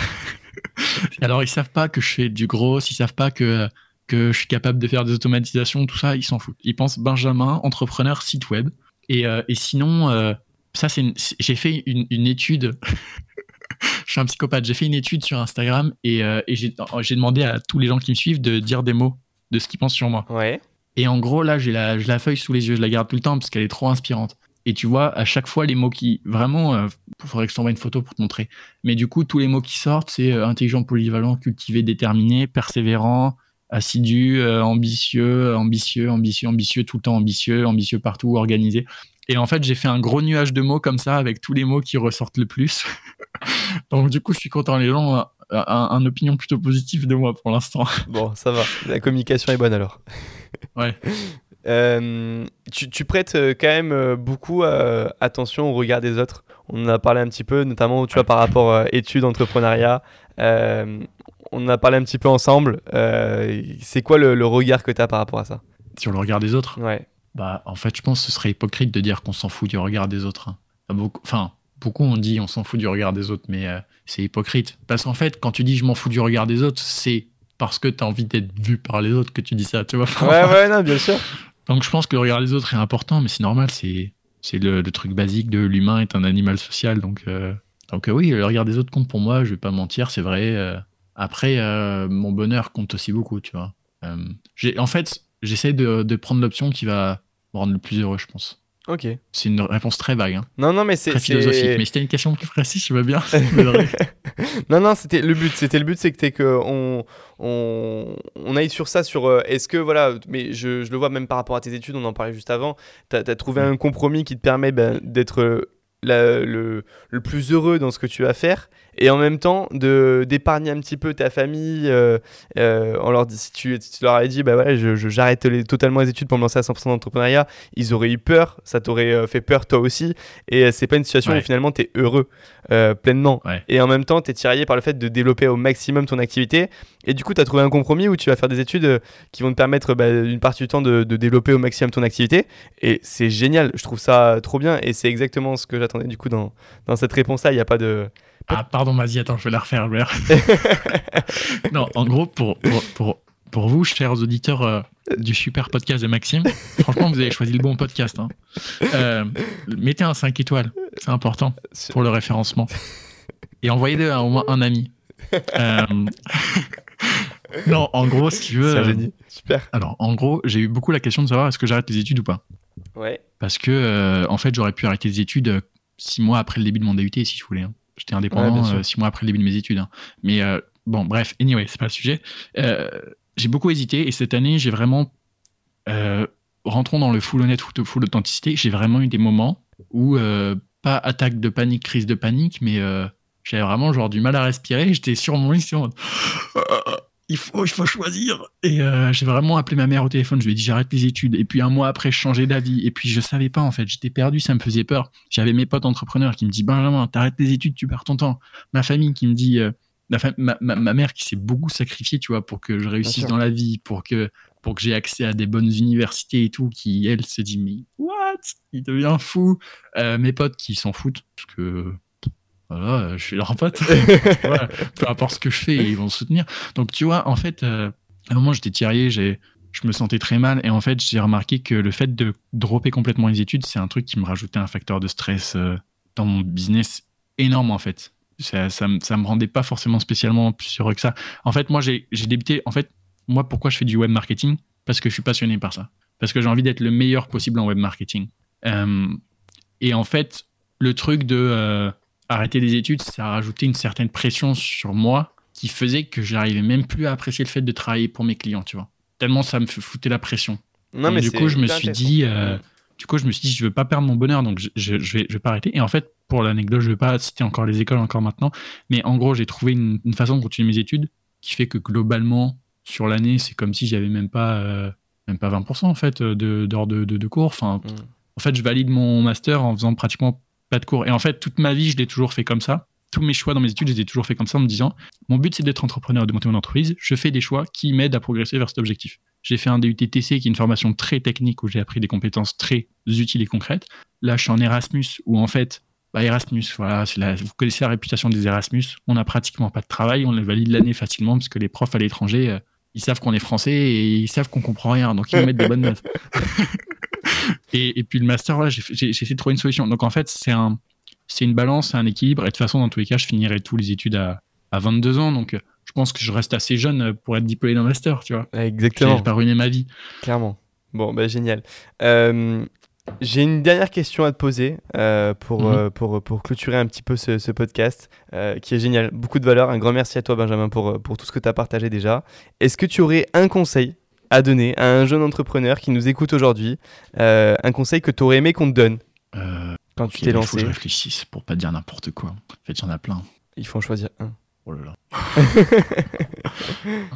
alors ils savent pas que je fais du gros ils savent pas que que je suis capable de faire des automatisations tout ça ils s'en foutent ils pensent Benjamin entrepreneur site web et, et sinon ça c'est j'ai fait une, une étude je suis un psychopathe. J'ai fait une étude sur Instagram et, euh, j'ai demandé à tous les gens qui me suivent de dire des mots de ce qu'ils pensent sur moi. Ouais. Et en gros, là, j'ai la, la feuille sous les yeux. Je la garde tout le temps parce qu'elle est trop inspirante. Et tu vois, à chaque fois, les mots qui. Vraiment, il euh, faudrait que je t'envoie une photo pour te montrer. Mais du coup, tous les mots qui sortent, c'est euh, intelligent, polyvalent, cultivé, déterminé, persévérant, assidu, ambitieux, ambitieux, ambitieux, ambitieux, tout le temps ambitieux, ambitieux partout, organisé. Et en fait, j'ai fait un gros nuage de mots comme ça avec tous les mots qui ressortent le plus. Donc, du coup, je suis content. Les gens ont un, opinion plutôt positive de moi pour l'instant. Bon, ça va. La communication est bonne alors. Ouais. Euh, tu, prêtes euh, quand même euh, beaucoup attention au regard des autres. On en a parlé un petit peu, notamment tu vois, par rapport à études, entrepreneuriat. on en a parlé un petit peu ensemble. c'est quoi le, le regard que tu as par rapport à ça? Sur le regard des autres? Ouais. Bah, en fait, je pense que ce serait hypocrite de dire qu'on s'en fout du regard des autres. Hein. Beaucoup, enfin, beaucoup on dit on s'en fout du regard des autres, mais euh, c'est hypocrite. Parce qu'en fait, quand tu dis je m'en fous du regard des autres, c'est parce que tu as envie d'être vu par les autres que tu dis ça, tu vois. ouais, ouais, non, bien sûr. Donc je pense que le regard des autres est important, mais c'est normal, c'est le, truc basique de l'humain est un animal social, donc euh, donc oui, le regard des autres compte pour moi, je vais pas mentir, c'est vrai. Euh. après, mon bonheur compte aussi beaucoup, tu vois. en fait, j'essaie de prendre l'option qui va me rendre le plus heureux, je pense. Ok. C'est une réponse très vague. Hein. Non, non, mais c'est. Très philosophique. Mais c'était une question plus précise, je veux bien. non, non, c'était le but. C'était le but, c'est que on, on, aille sur ça, sur euh, est-ce que, voilà, mais je, je, le vois même par rapport à tes études, on en parlait juste avant, tu as, trouvé un compromis qui te permet ben, d'être le, le, plus heureux dans ce que tu vas faire et en même temps de d'épargner un petit peu ta famille euh, euh, on leur dit si tu, tu, leur avais dit bah je, j'arrête les, totalement les études pour me lancer à 100% d'entrepreneuriat ils auraient eu peur ça t'aurait euh, fait peur toi aussi. Et c'est pas une situation où finalement tu es heureux pleinement. Et en même temps tu es tiraillé par le fait de développer au maximum ton activité. Et du coup tu as trouvé un compromis où tu vas faire des études qui vont te permettre bah, une partie du temps de, de développer au maximum ton activité. Et c'est génial je trouve ça trop bien. Et c'est exactement ce que j'attendais du coup dans, dans cette réponse là il n'y a pas de ah, pardon, vas-y, attends, je vais la refaire. non, en gros, pour, pour, pour, vous, chers auditeurs euh, du super podcast de Maxime, franchement, vous avez choisi le bon podcast. Hein. Euh, mettez un 5 étoiles, c'est important pour le référencement. Et envoyez-le à au moins un ami. Euh, non, en gros, si tu veux. C'est Super. Alors, en gros, j'ai eu beaucoup la question de savoir est-ce que j'arrête les études ou pas? Ouais. Parce que, en fait, j'aurais pu arrêter les études six mois après le début de mon DUT si je voulais. Hein. J'étais indépendant euh, six mois après le début de mes études. Hein. Mais euh, bon, bref, anyway, c'est pas le sujet. Euh, j'ai beaucoup hésité et cette année, j'ai vraiment. rentrons dans le full honnête, full authenticité. J'ai vraiment eu des moments où, pas attaque de panique, crise de panique, mais j'avais vraiment genre du mal à respirer. J'étais sur mon lit, sur il faut, il faut choisir. Et euh, j'ai vraiment appelé ma mère au téléphone. Je lui ai dit j'arrête les études. Et puis un mois après, je changeais d'avis. Et puis je savais pas en fait. J'étais perdu, ça me faisait peur. J'avais mes potes entrepreneurs qui me disent Benjamin, t'arrêtes les études, tu perds ton temps. Ma famille qui me dit, euh, ma, ma, mère qui s'est beaucoup sacrifiée, tu vois, pour que je réussisse dans la vie, pour que pour que j'ai accès à des bonnes universités et tout, qui elle se dit mais what, il devient fou. Euh, mes potes qui s'en foutent parce que voilà, je suis leur pote. peu importe ce que je fais, ils vont soutenir. Donc, tu vois, en fait, euh, à un moment, j'étais tiraillé, j'ai, je me sentais très mal. Et en fait, j'ai remarqué que le fait de dropper complètement les études, c'est un truc qui me rajoutait un facteur de stress euh, dans mon business énorme, en fait. Ça, ça, me rendait pas forcément spécialement plus heureux que ça. En fait, moi, j'ai, débuté. En fait, moi, pourquoi je fais du web marketing? Parce que je suis passionné par ça. Parce que j'ai envie d'être le meilleur possible en web marketing. Euh, et en fait, le truc de arrêter les études, ça a rajouté une certaine pression sur moi qui faisait que j'arrivais même plus à apprécier le fait de travailler pour mes clients, tu vois. Tellement ça me foutait la pression. Non, mais du coup, je me suis dit, euh, du coup, je me suis dit, je veux pas perdre mon bonheur, donc je, je, vais, je vais pas arrêter. Et en fait, pour l'anecdote, je vais pas citer encore les écoles encore maintenant, mais en gros, j'ai trouvé une, façon de continuer mes études qui fait que globalement, sur l'année, c'est comme si j'avais même pas, euh, même pas 20% en fait de, d'heures de, de, cours. Enfin, mm. en fait, je valide mon master en faisant pratiquement pas de cours. Et en fait, toute ma vie, je l'ai toujours fait comme ça. Tous mes choix dans mes études, je les ai toujours fait comme ça en me disant mon but, c'est d'être entrepreneur de monter mon entreprise. Je fais des choix qui m'aident à progresser vers cet objectif. J'ai fait un DUT TC qui est une formation très technique où j'ai appris des compétences très utiles et concrètes. Là, je suis en Erasmus où en fait, bah Erasmus, voilà, vous connaissez la réputation des Erasmus. On n'a pratiquement pas de travail, on le valide l'année facilement parce que les profs à l'étranger, euh, ils savent qu'on est français et ils savent qu'on comprend rien, donc ils nous mettent des bonnes notes. et, puis le master, voilà, j'ai essayé de trouver une solution. Donc en fait, c'est un, c'est une balance, c'est un équilibre. Et de toute façon, dans tous les cas, je finirai tous les études à, à 22 ans. Donc je pense que je reste assez jeune pour être diplômé d'un master, tu vois. Exactement. J'ai pas ruiné ma vie. Clairement. Bon, bah génial. Euh, j'ai une dernière question à te poser euh, pour, mhm. euh, pour, pour, clôturer un petit peu ce, ce podcast qui est génial. Beaucoup de valeur. Un grand merci à toi, Benjamin, pour, pour tout ce que tu as partagé déjà. Est-ce que tu aurais un conseil à donner à un jeune entrepreneur qui nous écoute aujourd'hui euh, Un conseil que tu aurais aimé qu'on te donne euh, quand tu t'es lancé Il faut que je réfléchisse pour pas dire n'importe quoi. En fait, il y en a plein. Il faut en choisir un. Oh là là.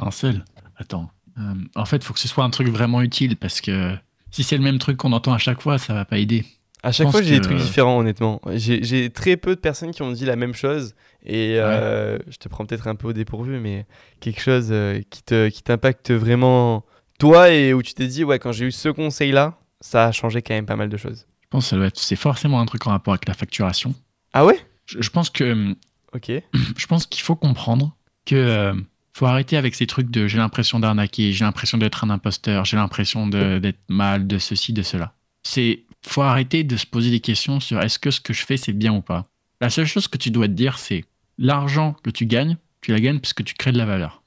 un seul Attends. Euh, en fait, il faut que ce soit un truc vraiment utile parce que si c'est le même truc qu'on entend à chaque fois, ça va pas aider. À chaque fois, j'ai des trucs différents, honnêtement. J'ai très peu de personnes qui ont dit la même chose. Et je te prends peut-être un peu au dépourvu, mais quelque chose qui t'impacte qui vraiment toi et où tu t'es dit, ouais, quand j'ai eu ce conseil-là, ça a changé quand même pas mal de choses Je pense que c'est forcément un truc en rapport avec la facturation. Ah ouais? Je, pense que. Ok. Je pense qu'il faut comprendre que. Euh, faut arrêter avec ces trucs de j'ai l'impression d'arnaquer, j'ai l'impression d'être un imposteur, j'ai l'impression d'être mal, de ceci, de cela. C'est faut arrêter de se poser des questions sur est-ce que ce que je fais c'est bien ou pas. La seule chose que tu dois te dire c'est l'argent que tu gagnes, tu la gagnes parce que tu crées de la valeur.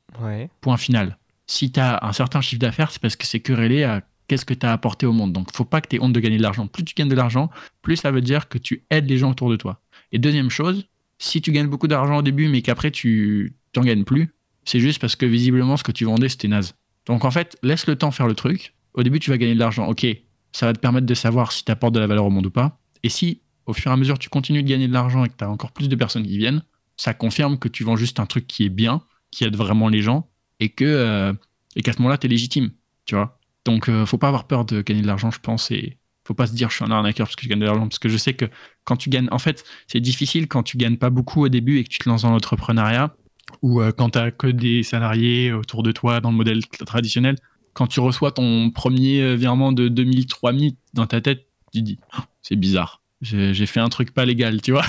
Point final. Si tu as un certain chiffre d'affaires, c'est parce que c'est querellé à qu'est-ce que tu as apporté au monde. Donc, faut pas que tu aies honte de gagner de l'argent. Plus tu gagnes de l'argent, plus ça veut dire que tu aides les gens autour de toi. Et deuxième chose, si tu gagnes beaucoup d'argent au début, mais qu'après tu t'en gagnes plus, c'est juste parce que visiblement ce que tu vendais c'était naze. Donc en fait, laisse le temps faire le truc. Au début, tu vas gagner de l'argent. Ok, ça va te permettre de savoir si tu apportes de la valeur au monde ou pas. Et si au fur et à mesure tu continues de gagner de l'argent et que tu as encore plus de personnes qui viennent, ça confirme que tu vends juste un truc qui est bien, qui aide vraiment les gens et que euh, et qu'à ce moment-là, tu es légitime. Tu vois Donc, euh, faut pas avoir peur de gagner de l'argent, je pense. Et faut pas se dire je suis un arnaqueur parce que je gagne de l'argent. Parce que je sais que quand tu gagnes, en fait, c'est difficile quand tu gagnes pas beaucoup au début et que tu te lances dans l'entrepreneuriat ou euh, quand tu as que des salariés autour de toi dans le modèle traditionnel. Quand tu reçois ton premier virement de 2000, 3000 dans ta tête, tu te dis oh, c'est bizarre. J'ai fait un truc pas légal, tu vois.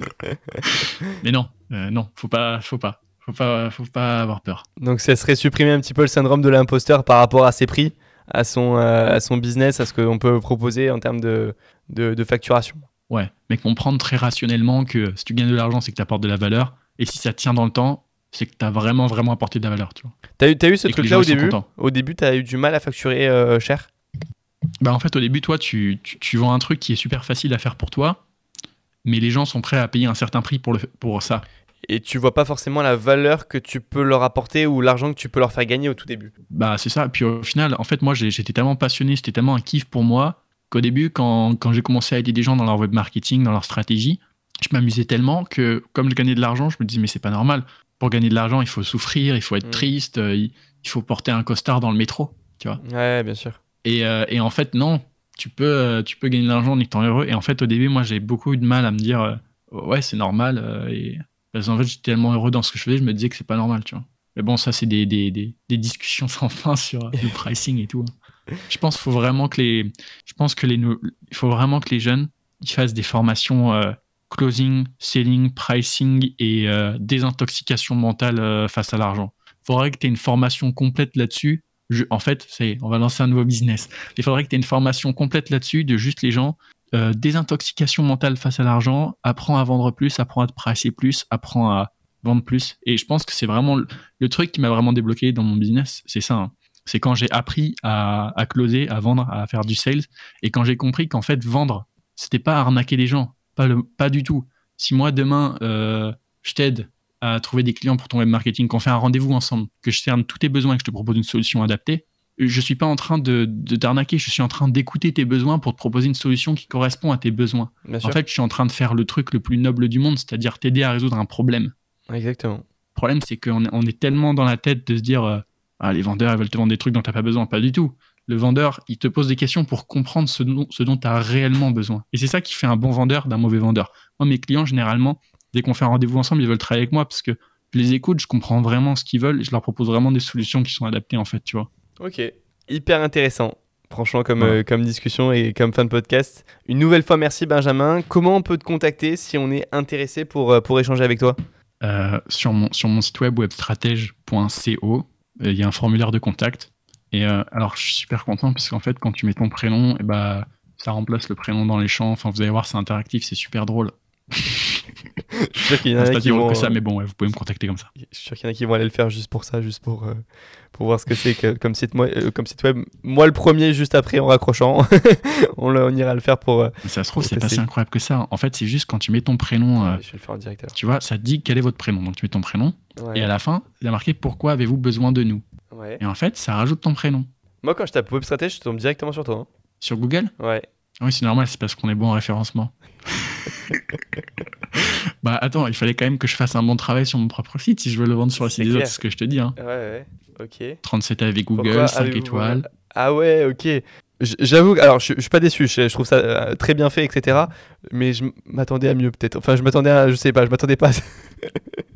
Mais non, euh, non, faut pas, faut pas. Faut pas, faut pas avoir peur. Donc ça serait supprimer un petit peu le syndrome de l'imposteur par rapport à ses prix, à son, euh, à son business, à ce qu'on peut proposer en termes de, de, facturation. Ouais, mais comprendre très rationnellement que si tu gagnes de l'argent, c'est que tu apportes de la valeur. Et si ça tient dans le temps, c'est que tu as vraiment, vraiment apporté de la valeur. Tu vois. As eu, as eu ce truc-là au début Au début, tu as eu du mal à facturer euh, cher? Bah En fait, au début, toi, tu, tu, tu, vends un truc qui est super facile à faire pour toi, mais les gens sont prêts à payer un certain prix pour, le, pour ça et tu vois pas forcément la valeur que tu peux leur apporter ou l'argent que tu peux leur faire gagner au tout début. Bah c'est ça. Puis au final, en fait, moi j'étais tellement passionné, c'était tellement un kiff pour moi qu'au début, quand, quand j'ai commencé à aider des gens dans leur web marketing, dans leur stratégie, je m'amusais tellement que comme je gagnais de l'argent, je me disais mais c'est pas normal. Pour gagner de l'argent, il faut souffrir, il faut être mm. triste, euh, il, faut porter un costard dans le métro, tu vois. Ouais, bien sûr. Et, euh, et en fait, non, tu peux, euh, tu peux gagner de l'argent en étant heureux. Et en fait, au début, moi, j'ai beaucoup eu de mal à me dire, ouais, c'est normal. et parce qu'en fait, j'étais tellement heureux dans ce que je faisais, je me disais que c'est pas normal, tu vois. Mais bon, ça, c'est des, des, des, discussions sans fin sur le pricing et tout. Je pense qu'il faut vraiment que les, je pense que les, il faut vraiment que les jeunes fassent des formations euh, closing, selling, pricing et euh, désintoxication mentale euh, face à l'argent. Il faudrait que tu aies une formation complète là-dessus. en fait, c'est, on va lancer un nouveau business. Il faudrait que tu aies une formation complète là-dessus de juste les gens euh, désintoxication mentale face à l'argent, apprends à vendre plus, apprends à te pricer plus, apprends à vendre plus. Et je pense que c'est vraiment le, truc qui m'a vraiment débloqué dans mon business, c'est ça. Hein. C'est quand j'ai appris à, closer, à vendre, à faire du sales, et quand j'ai compris qu'en fait vendre, c'était pas arnaquer les gens, pas du tout. Si moi demain euh, je t'aide à trouver des clients pour ton web marketing, qu'on fait un rendez-vous ensemble, que je cerne tous tes besoins et que je te propose une solution adaptée, je suis pas en train de, t'arnaquer, je suis en train d'écouter tes besoins pour te proposer une solution qui correspond à tes besoins. en fait, je suis en train de faire le truc le plus noble du monde, c'est-à-dire t'aider à résoudre un problème. Exactement. Le problème, c'est qu'on on est tellement dans la tête de se dire euh, ah, les vendeurs, ils veulent te vendre des trucs dont t'as pas besoin. Pas du tout. Le vendeur, il te pose des questions pour comprendre ce dont, ce dont tu as réellement besoin. Et c'est ça qui fait un bon vendeur d'un mauvais vendeur. Moi, mes clients, généralement, dès qu'on fait un rendez-vous ensemble, ils veulent travailler avec moi parce que je les écoute, je comprends vraiment ce qu'ils veulent et je leur propose vraiment des solutions qui sont adaptées, en fait, tu vois. Ok, hyper intéressant. Franchement, comme, euh, comme discussion et comme fin de podcast. Une nouvelle fois, merci Benjamin. Comment on peut te contacter si on est intéressé pour, euh, pour échanger avec toi euh, sur, mon, sur mon site web webstratège.co, il y a un formulaire de contact. Et alors, je suis super content parce qu'en fait, quand tu mets ton prénom, et eh bah, ça remplace le prénom dans les champs. Enfin, vous allez voir, c'est interactif, c'est super drôle. je suis sûr qu'il y en a qui vont... que ça, mais bon, vous pouvez me contacter comme ça. Je suis sûr qu'il y en a qui vont aller le faire juste pour ça, juste pour, euh, pour voir ce que c'est que, comme, site, euh, comme site web. Moi, le premier, juste après, en raccrochant, on, on, ira le faire pour. Euh, ça se trouve, c'est pas si incroyable que ça. En fait, c'est juste quand tu mets ton prénom. je vais le faire en direct Tu vois, ça te dit quel est votre prénom. Donc, tu mets ton prénom. Et à la fin, il y a marqué pourquoi avez-vous besoin de nous? Et en fait, ça rajoute ton prénom. Moi, quand je tape web je tombe directement sur toi. Hein. Sur Google? Ouais. Oui, c'est normal, c'est parce qu'on est bon en référencement. bah attends, il fallait quand même que je fasse un bon travail sur mon propre site si je veux le vendre sur le site des autres, c'est ce que je te dis. Hein. Ouais, ouais, ok. 37 avec Google, 5 étoiles. Ah ouais, ok. J'avoue, alors je, je, suis pas déçu, je, trouve ça euh, très bien fait, etc. Mais je m'attendais à mieux peut-être. Enfin, je m'attendais à, je sais pas, je m'attendais pas.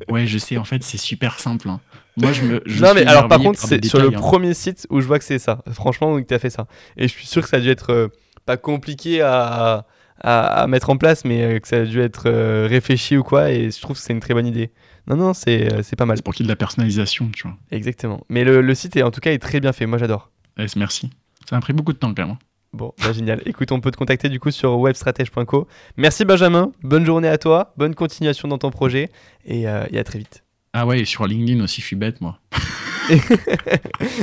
ouais, je sais, en fait, c'est super simple. Hein. Moi, je me. non, mais alors par contre, c'est sur le hein. premier site où je vois que c'est ça. Franchement, tu as fait ça. Et je suis sûr que ça a dû être euh, pas compliqué à à, mettre en place, mais euh, que ça a dû être euh, réfléchi ou quoi. Et je trouve que c'est une très bonne idée. Non, non, c'est pas mal. C'est pour qu'il y ait de la personnalisation, tu vois. Exactement. Mais le, le site, est, en tout cas, est très bien fait. Moi, j'adore. merci. Ça m'a pris beaucoup de temps, quand même. Hein. Bon, bah, génial. Écoute, on peut te contacter du coup sur webstratège.co. Merci Benjamin, bonne journée à toi, bonne continuation dans ton projet et, euh, à très vite. Ah ouais, et sur LinkedIn aussi, je suis bête moi.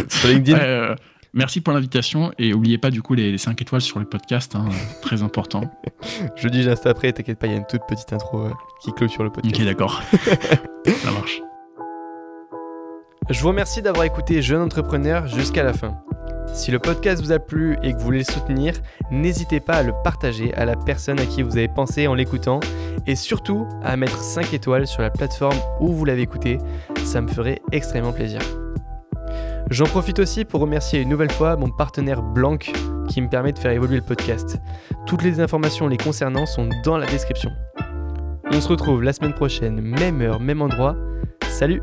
sur LinkedIn euh, Merci pour l'invitation et n'oubliez pas du coup les, 5 étoiles sur le podcast, hein, très important. je dis juste après, t'inquiète pas, il y a une toute petite intro euh, qui clôt le podcast. Ok, d'accord. Ça marche. Je vous remercie d'avoir écouté Jeune Entrepreneur jusqu'à la fin. Si le podcast vous a plu et que vous voulez le soutenir, n'hésitez pas à le partager à la personne à qui vous avez pensé en l'écoutant et surtout à mettre 5 étoiles sur la plateforme où vous l'avez écouté, ça me ferait extrêmement plaisir. J'en profite aussi pour remercier une nouvelle fois mon partenaire Blanc qui me permet de faire évoluer le podcast. Toutes les informations les concernant sont dans la description. On se retrouve la semaine prochaine, même heure, même endroit. Salut